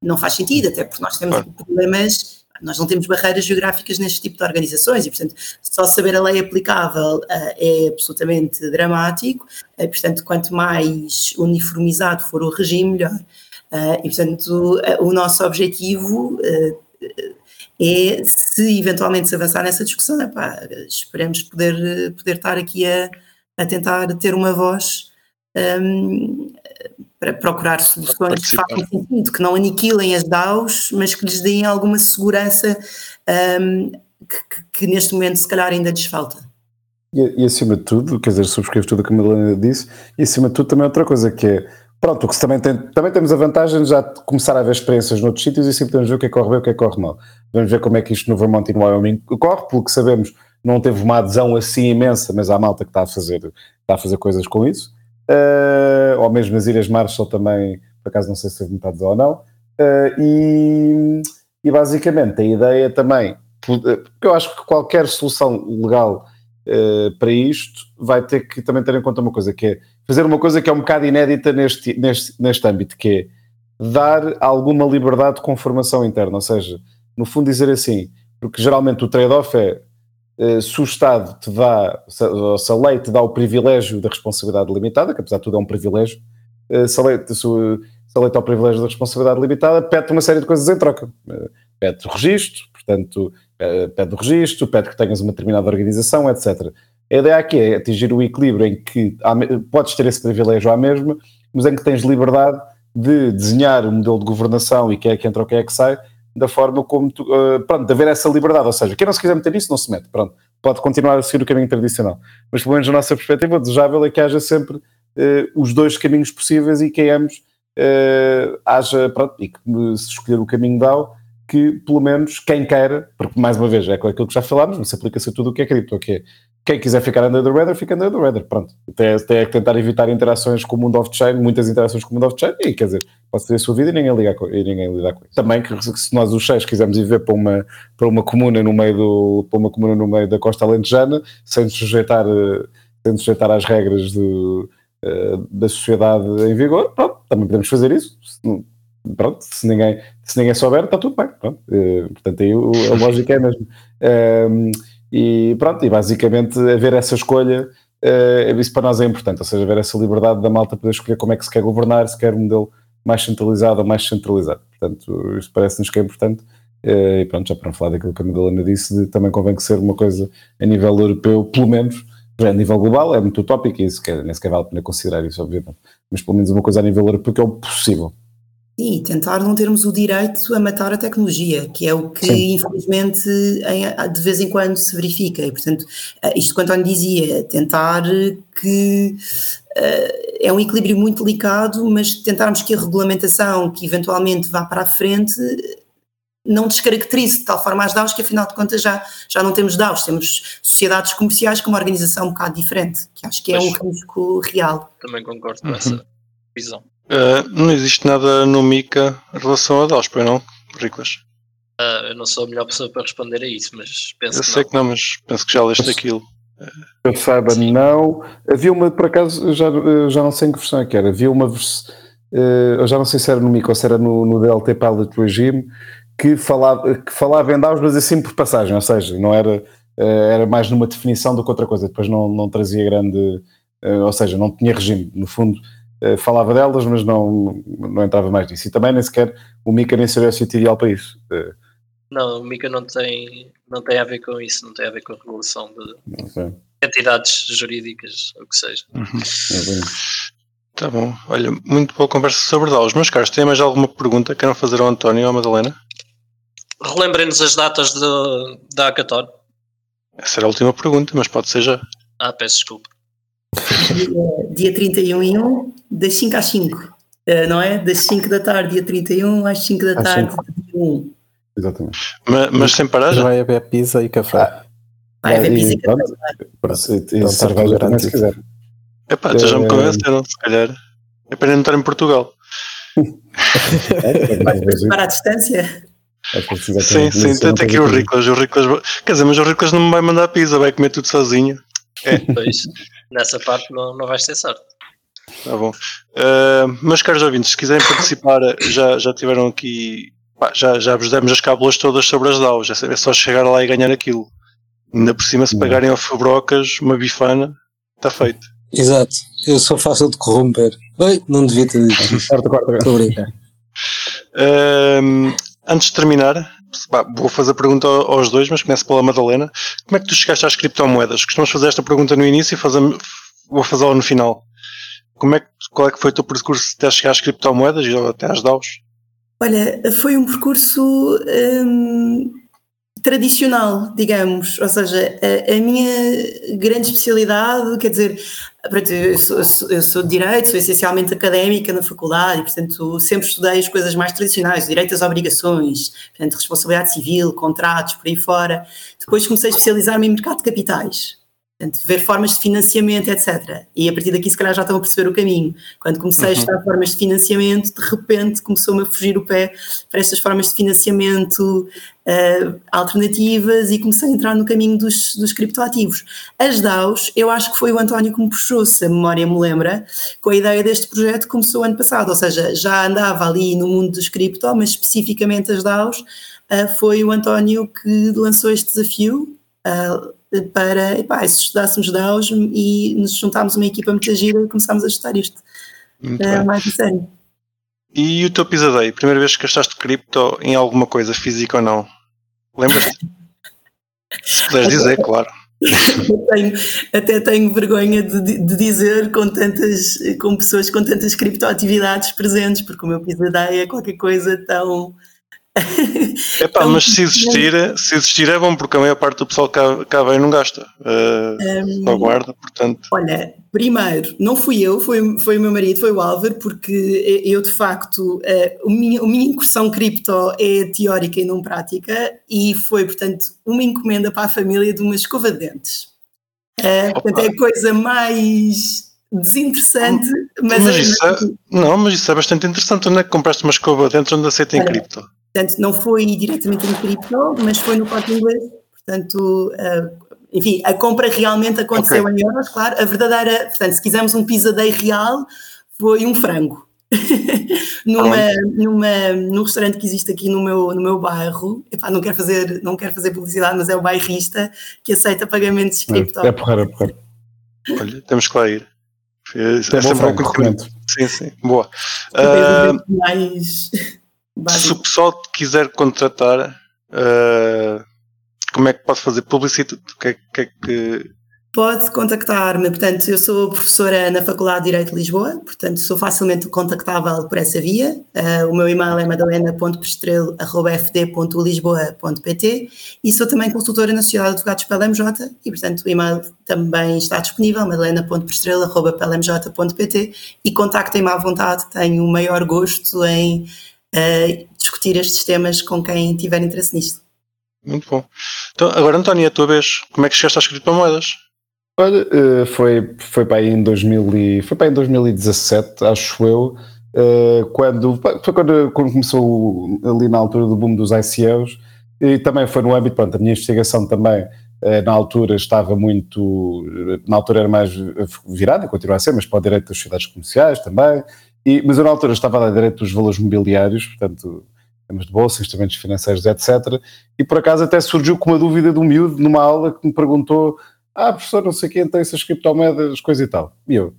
não faz sentido, até porque nós temos problemas nós não temos barreiras geográficas neste tipo de organizações e, portanto, só saber a lei aplicável uh, é absolutamente dramático uh, portanto, quanto mais uniformizado for o regime, melhor. Uh, e, portanto, o nosso objetivo é, se eventualmente se avançar nessa discussão, epá, esperemos poder, poder estar aqui a, a tentar ter uma voz um, para procurar soluções que façam sentido, que não aniquilem as DAOs, mas que lhes deem alguma segurança um, que, que, neste momento se calhar ainda lhes falta. E, e, acima de tudo, quer dizer, subscrevo tudo o que a Milena disse, e acima de tudo também outra coisa que é, pronto, o que também, tem, também temos a vantagem de já começar a ver experiências noutros sítios e sempre podemos ver o que é que corre bem e o que é que corre mal. Vamos ver como é que isto no Vermont e no Wyoming corre, pelo que sabemos não teve uma adesão assim imensa, mas há malta que está a fazer, está a fazer coisas com isso uh, ou mesmo nas Ilhas Marshall também, por acaso não sei se teve metade ou não, uh, e, e, basicamente a ideia também, porque eu acho que qualquer solução legal uh, para isto vai ter que também ter em conta uma coisa, que é fazer uma coisa que é um bocado inédita neste, neste, neste âmbito, que é dar alguma liberdade com formação interna, ou seja, no fundo dizer assim, porque geralmente o trade-off é eh, se o Estado te dá, se, a lei te dá o privilégio da responsabilidade limitada, que apesar de tudo é um privilégio, eh, se a lei, se, se a lei te dá o privilégio da responsabilidade limitada, pede uma série de coisas em troca. Eh, pede o registro, portanto, pede o registro, pede que tenhas uma determinada organização, etc. A ideia aqui é atingir o equilíbrio em que há, podes ter esse privilégio à mesma, mas em que tens liberdade de desenhar o um modelo de governação e quem é que entra ou quem é que sai, da forma como tu, uh, pronto, de haver essa liberdade, ou seja, quem não se quiser meter nisso não se mete, pronto, pode continuar a seguir o caminho tradicional, mas pelo menos na nossa perspectiva, desejável é que haja sempre uh, os dois caminhos possíveis e que ambos uh, haja, pronto, e que se escolher o caminho DAO, que pelo menos quem queira, porque mais uma vez é aquilo que já falámos, mas aplica-se a tudo o que é cripto, ok? Quem quiser ficar under the radar, fica under the radar, pronto. Até, até é tentar evitar interações com o mundo off-chain, muitas interações com o mundo off-chain, e quer dizer, pode ter a sua vida e ninguém, ligar com, e ninguém lidar com isso. Também que se nós os seis quisermos ir ver para uma, para uma comuna no meio do, para uma comuna no meio da costa alentejana, sem sujeitar, eh, sem sujeitar às regras do, eh, da sociedade em vigor, pronto, também podemos fazer isso. Pronto, se ninguém, se ninguém souber, está tudo bem. Pronto. Uh, portanto, aí a lógica é mesmo. Uh, E pronto, e basicamente haver essa escolha, uh, isso para nós é importante, ou seja, haver essa liberdade da malta poder escolher como é que se quer governar, se quer um modelo mais centralizado ou mais centralizado. Portanto, isto parece-nos que é importante. Uh, e pronto, já para não falar daquilo que a Madalena disse, de, também convém que ser uma coisa a nível europeu, pelo menos, a nível global é muito utópico e isso que, nem sequer vale a pena considerar isso, obviamente, mas pelo menos uma coisa a nível europeu que é o possível. Sim, tentar não termos o direito a matar a tecnologia, que é o que Sim. infelizmente de vez em quando se verifica. E, portanto, eh, isto que o António dizia, tentar que uh, é um equilíbrio muito delicado, mas tentarmos que a regulamentação que eventualmente vá para a frente não descaracterize de tal forma as DAOs que afinal de contas já, já não temos DAOs, temos sociedades comerciais com uma organização um bocado diferente, que acho que é pois, um risco real. Também concordo com uhum. essa visão. Uh, não existe nada no MICA em relação a DAOs, pois não, Riclas? Uh, eu não sou a melhor pessoa para responder a isso, mas penso eu que sei não. que não, mas penso que já leste aquilo. Eu saiba, Sim. não. Havia uma, por acaso, já, já não sei em que versão é que era, havia uma versão, uh, eu já não sei se era no MICA ou se era no, no DLT Pilot Regime, que falava, que falava em DAOs, mas assim por passagem, ou seja, não era, eh, era mais numa definição do que outra coisa, depois não, não trazia grande, eh, ou seja, não tinha regime, no fundo eh, falava delas, mas não, não entrava mais nisso. E também nem sequer o Mica nem seria o sítio ideal para isso. Não, o Mica não tem, não tem a ver com isso, não tem a ver com a regulação de entidades jurídicas, ou o que seja. Uhum. Tá bom. Olha, muito boa conversa sobre DAOs. Meus caros, tem mais alguma pergunta que queiram fazer ao António ou à Madalena? Relembrem-nos as datas de, da Hackathon. Essa era a última pergunta, mas pode ser já. Ah, peço desculpa. Dia, dia 31 e 1, das 5 às 5. Uh, eh, não é? Das 5 da tarde, dia 31 às 5 da às tarde, 5. dia 1. Exatamente. Mas, mas sem paragem? Vai haver pizza e café. Ah, vai haver pizza e, café. E, e cerveja também, se quiser. Epá, então já me convenceram, se calhar. É para não estar em Portugal. é, para a distância? É sim, sim, tem aqui o Riclas, o Riclas. Quer dizer, mas o Riclas não me vai mandar pizza, vai comer tudo sozinho. É. Pois, nessa parte não, não vais ter sorte. Tá bom. Uh, meus caros ouvintes, se quiserem participar, já, já tiveram aqui. Pá, já, já vos demos as cábulas todas sobre as DAOs. É, é só chegar lá e ganhar aquilo. Ainda por cima, se pagarem ao Fabrocas uma bifana, está feito. Exato, eu sou fácil de corromper. Oi, não devia ter dito. Corta, corta, corta. Uh, Antes de terminar, vou fazer a pergunta aos dois, mas começo pela Madalena. Como é que tu chegaste às criptomoedas? Costumamos fazer esta pergunta no início e fazer, vou fazê-la no final. Como é que, qual é que foi o teu percurso até chegar às criptomoedas e até às DAOs? Olha, foi um percurso hum, tradicional, digamos, ou seja, a, a, minha grande especialidade, quer dizer, eu sou, eu sou de Direito, sou essencialmente académica na faculdade e, portanto, sempre estudei as coisas mais tradicionais, direito às obrigações, portanto, responsabilidade civil, contratos, por aí fora. Depois comecei a especializar-me em mercado de capitais, Portanto, ver formas de financiamento, etc. E a partir daqui, se calhar, já estão a perceber o caminho. Quando comecei uhum. a estudar formas de financiamento, de repente começou-me a fugir o pé para estas formas de financiamento uh, alternativas e comecei a entrar no caminho dos, dos criptoativos. As DAOs, eu acho que foi o António que me puxou, se a memória me lembra, com a ideia deste projeto que começou ano passado. Ou seja, já andava ali no mundo dos cripto, mas especificamente as DAOs, uh, foi o António que lançou este desafio. Uh, para, epá, se estudássemos DAOs e nos juntámos uma equipa muito gira e começámos a estudar isto uh, mais a sério. E o teu pisadei? Primeira vez que gastaste cripto em alguma coisa, física ou não? Lembras-te? se puderes dizer, claro. tenho, até tenho vergonha de, de, dizer com tantas com pessoas com tantas criptoatividades presentes, porque o meu pisadei é qualquer coisa tão Epá, então, mas se existir, se existir é bom, porque a maior parte do pessoal cá, cá vem não gasta. Uh, um, guarda, portanto. Olha, primeiro, não fui eu, foi, foi o meu marido, foi o Álvaro, porque eu de facto, uh, a, minha, a minha incursão cripto é teórica e não prática, e foi, portanto, uma encomenda para a família de uma escova de dentes. Uh, portanto, é a coisa mais desinteressante, mas, mas isso é, não, mas isso é bastante interessante. Onde é que compraste uma escova de dentes onde aceita em cripto? Portanto, não foi diretamente em cripto, mas foi no corte inglês. Portanto, uh, enfim, a compra realmente aconteceu okay. em euros, claro. A verdadeira, portanto, se quisermos um pizza day real, foi um frango. numa, numa, num restaurante que existe aqui no meu, no meu bairro, epá, não, quero fazer, não quero fazer publicidade, mas é o bairrista que aceita pagamentos de cripto. É, é porra, é porra. Olha, temos que lá ir. É, é sempre um conhecimento. Sim, sim, boa. Uh, mais se o pessoal quiser contratar, uh, como é que pode fazer publicidade? O que é, que, é que Pode contactar-me, portanto, eu sou professora na Faculdade de Direito de Lisboa, portanto, sou facilmente contactável por essa via. Uh, o meu e-mail é madalena.pestrelo.fd.lisboa.pt e sou também consultora na Sociedade de Advogados pela MJ e, portanto, o e-mail também está disponível, madalena.pestrelo.fd.pt e contactem-me à vontade, tenho o maior gosto em uh, discutir estes temas com quem tiver interesse nisto. Muito bom. Então, agora, António, a tua vez, como é que chegaste às criptomoedas? Olha, eh, foi, foi para aí em 2000 e, foi para em 2017, acho eu, eh, quando, foi quando, quando começou ali na altura do boom dos ICOs e também foi no âmbito, pronto, a minha investigação também eh, na altura estava muito, na altura era mais virada, continua a ser, mas para o direito das sociedades comerciais também, e, mas eu na altura estava a dar direito dos valores mobiliários, portanto, temas de bolsa, instrumentos financeiros, etc. E por acaso até surgiu com uma dúvida do miúdo numa aula que me perguntou ah, professor, não sei quem tem essas criptomoedas, coisa e tal. E eu,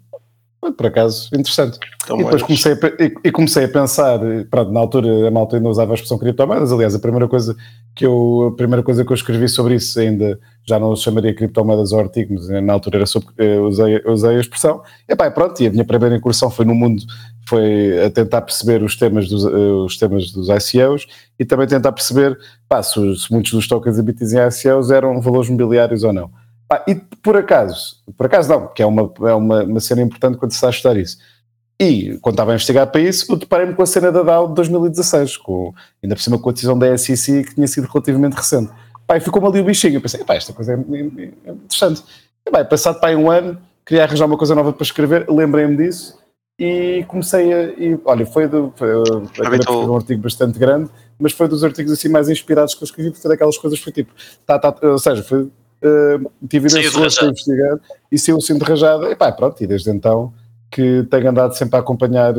por acaso, interessante. Então, e depois comecei a, e, comecei a pensar, pronto, na altura a malta ainda usava a expressão criptomoedas, aliás, a primeira coisa que eu, a primeira coisa que eu escrevi sobre isso ainda, já não chamaria criptomoedas ou artigo, mas na altura era sobre, eu usei, usei a expressão, e pá, pronto, e a minha primeira incursão foi no mundo, foi a tentar perceber os temas dos, os temas dos ICOs e também tentar perceber, pá, se, se muitos dos tokens emitidos em ICOs eram valores mobiliários ou não. Ah, e por acaso, por acaso não, que é uma, é uma, uma cena importante quando se está a estudar isso. E quando estava a investigar para isso, eu deparei-me com a cena da DAO de 2016, com, ainda por cima com a decisão da SEC que tinha sido relativamente recente. Pá, ficou-me ali o bichinho. Eu pensei, pá, esta coisa é, é, é interessante. E, pá, passado para um ano, queria arranjar uma coisa nova para escrever, lembrei-me disso e comecei a. E, olha, foi, do, foi, foi um artigo bastante grande, mas foi dos artigos assim mais inspirados que eu escrevi, porque daquelas coisas foi tipo. Tá, tá, ou seja, foi uh, tive esse gosto de investigar. E saiu assim de rajada, e pá, pronto, e desde então que tenho andado sempre a acompanhar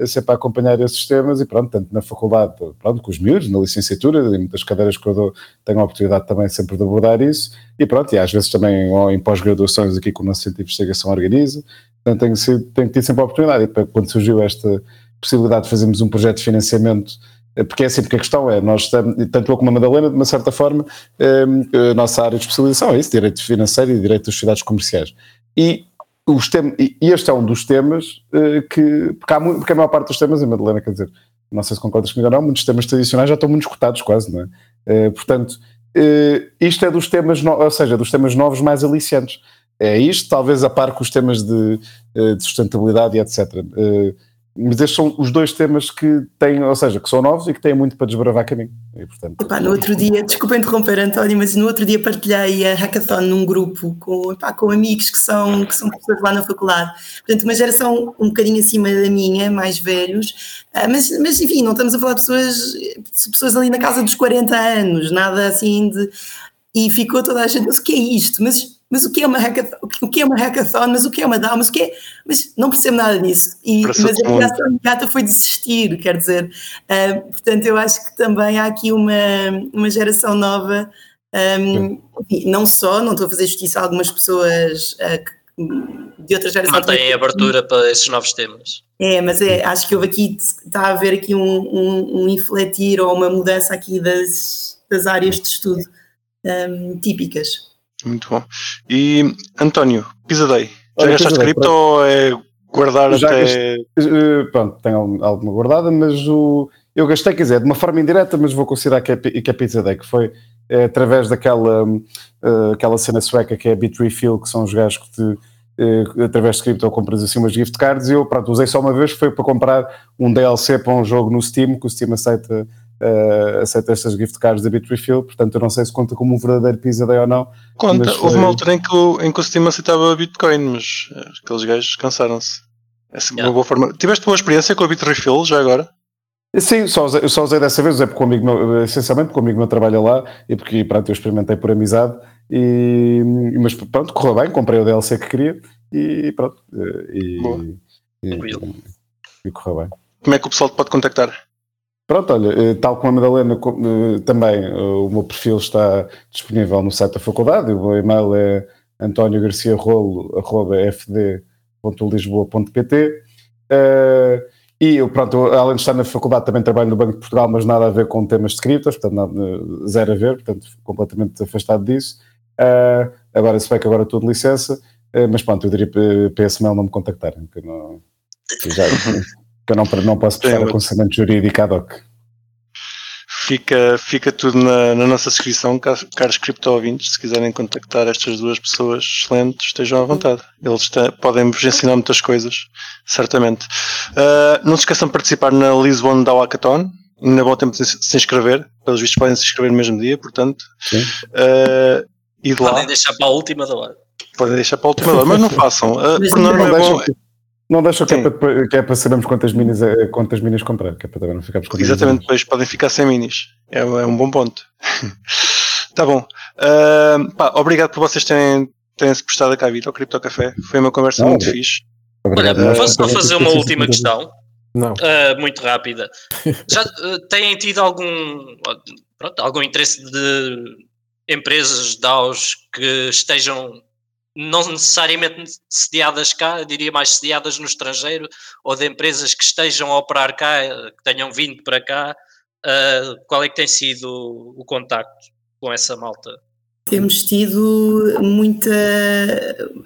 eh, sempre a acompanhar esses temas e pronto, tanto na faculdade, pronto, com os miúdos, na licenciatura, em muitas cadeiras que eu dou, tenho a oportunidade também sempre de abordar isso, e pronto, e às vezes também ou em pós-graduações aqui com o nosso centro de investigação organiza, portanto tenho, sido, tenho tido sempre a oportunidade, e quando surgiu esta possibilidade de fazermos um projeto de financiamento porque é assim, porque a questão é, nós estamos, tanto eu como a Madalena, de uma certa forma, ehm, a nossa área de especialização é isso, direito financeiro e direito das sociedades comerciais. E, os tem, e este é um dos temas eh, que, porque, há, porque a maior parte dos temas, a Madalena quer dizer, não sei se concordas comigo ou não, muitos temas tradicionais já estão muito escutados quase, não é? Eh, portanto, eh, isto é dos temas, ou seja, dos temas novos mais aliciantes. É isto, talvez a par com os temas de, de sustentabilidade e etc mas estes são os dois temas que têm, ou seja, que são novos e que têm muito para desbravar caminho. E, portanto, epá, no outro dia, desculpa interromper, António, mas no outro dia partilhei a hackathon num grupo com, epá, com amigos que são, que são professores lá na faculdade. Portanto, uma geração um bocadinho acima da minha, mais velhos, ah, mas, mas enfim, não estamos a falar de pessoas, pessoas ali na casa dos 40 anos, nada assim de. E ficou toda a gente, mas o que é isto? Mas mas o que é uma hackathon? O que é uma hackathon? Mas o que é uma DAO? Mas o que é? Mas não percebo nada disso. E, mas a reação imediata foi desistir, quer dizer. Uh, portanto, eu acho que também há aqui uma, uma geração nova, um, não só, não estou a fazer justiça a algumas pessoas uh, de outras gerações. Mantém abertura para esses novos temas. É, mas é, acho que houve aqui, está a haver aqui um, um, um infletir ou uma mudança aqui das, das áreas de estudo um, típicas. Muito bom. E António, Pizza Day. Já Olha, gastaste cripto ou é guardar já até. Gastei, eh, pronto, tenho alguma guardada, mas o, eu gastei, quer dizer, de uma forma indireta, mas vou considerar que é, que é Pizza Day, que foi é, através daquela uh, aquela cena sueca que é a Bitrefill, que são os gajos que te, uh, através de cripto compras assim umas gift cards e eu, pronto, usei só uma vez, foi para comprar um DLC para um jogo no Steam, que o Steam aceita uh, aceita estas gift cards da Bitrefill, portanto eu não sei se conta como um verdadeiro Pizza Day ou não. Conta, houve uma altura em que, o, em que o Steam aceitava Bitcoin, mas eh, aqueles gajos cansaram-se. É yeah. uma boa forma. Tiveste uma experiência com a Bitrefill já agora? Sim, só usei, só usei dessa vez, é porque o amigo meu, essencialmente porque o amigo meu trabalha lá e porque pronto, eu experimentei por amizade e, mas pronto, correu bem, comprei o DLC que queria e pronto. Eh, e, e, e corra bem. Como é que o pessoal te pode contactar? Pronto, olha, tal como a Madalena também, o meu perfil está disponível no site da faculdade, o meu e-mail é antoniogarciarolo.fd.lisboa.pt e eu, pronto, além de estar na faculdade também trabalho no Banco de Portugal, mas nada a ver com temas de criptos, portanto nada, zero a ver, portanto completamente afastado disso. Agora, se bem que agora estou de licença, mas pronto, eu diria para esse não me contactarem, que, não, já, eu não, não posso prestar aconselhamento jurídico ad hoc. Fica, fica tudo na, na nossa descrição, caros cripto ouvintes. Se quiserem contactar estas duas pessoas excelentes, estejam à vontade. Eles podem vos ensinar muitas coisas, certamente. Uh, não se esqueçam de participar na Lisbon da Hackathon. Ainda bom tempo de se inscrever. Pelos vistos, podem se inscrever no mesmo dia, portanto. Uh, e de lá, podem deixar para a última da hora. Podem deixar para a última da hora, mas não façam. Uh, por norma é bom. Não deixa que é, para, que é para sabermos quantas minis, é, quantas minis comprar, que é para também não ficarmos com Exatamente, depois podem ficar sem minis. É, é um bom ponto. tá bom. Uh, pá, obrigado por vocês terem, terem se prestado a cá vir ao Cripto Café. Foi uma conversa não, muito obrigado. fixe. Obrigado. Olha, posso só fazer uma última questão? Não. Uh, muito rápida. Já uh, têm tido algum, pronto, algum interesse de empresas DAOs que estejam não necessariamente sediadas cá, diria mais sediadas no estrangeiro, ou de empresas que estejam a operar cá, que tenham vindo para cá, uh, qual é que tem sido o, contacto com essa malta? Temos tido muita.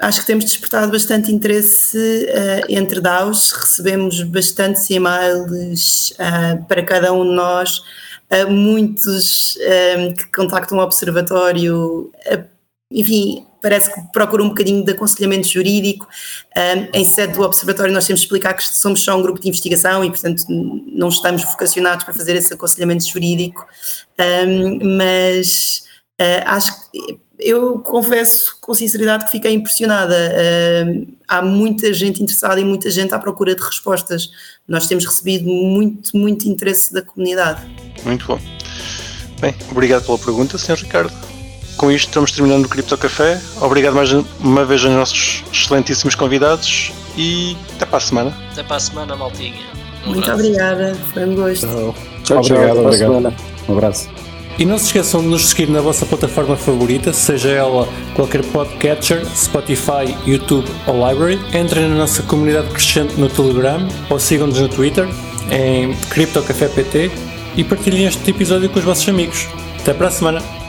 Acho que temos despertado bastante interesse uh, entre DAOs, recebemos bastantes e-mails uh, para cada um de nós, uh, muitos que contactam o Observatório, enfim, parece que procura um bocadinho de aconselhamento jurídico. Um, em sede do Observatório, nós temos de explicar que somos só um grupo de investigação e, portanto, não estamos vocacionados para fazer esse aconselhamento jurídico, um, mas uh, acho que eu confesso com sinceridade que fiquei impressionada. Há muita gente interessada e muita gente à procura de respostas. Nós temos recebido muito, muito interesse da comunidade. Muito bom. Bem, obrigado pela pergunta, Sr. Ricardo com isto estamos terminando o Cripto Café. Obrigado mais uma vez aos nossos excelentíssimos convidados e até para a semana. Até para a semana, maltinha. Um Muito abraço. obrigada, foi um gosto. Tchau, tchau. Obrigado, tchau, obrigado. Um abraço. E não se esqueçam de nos seguir na vossa plataforma favorita, seja ela qualquer podcatcher, Spotify, YouTube ou Library. Entrem na nossa comunidade crescente no Telegram ou sigam-nos no Twitter em CryptoCafépt e partilhem este episódio com os vossos amigos. Até para a semana!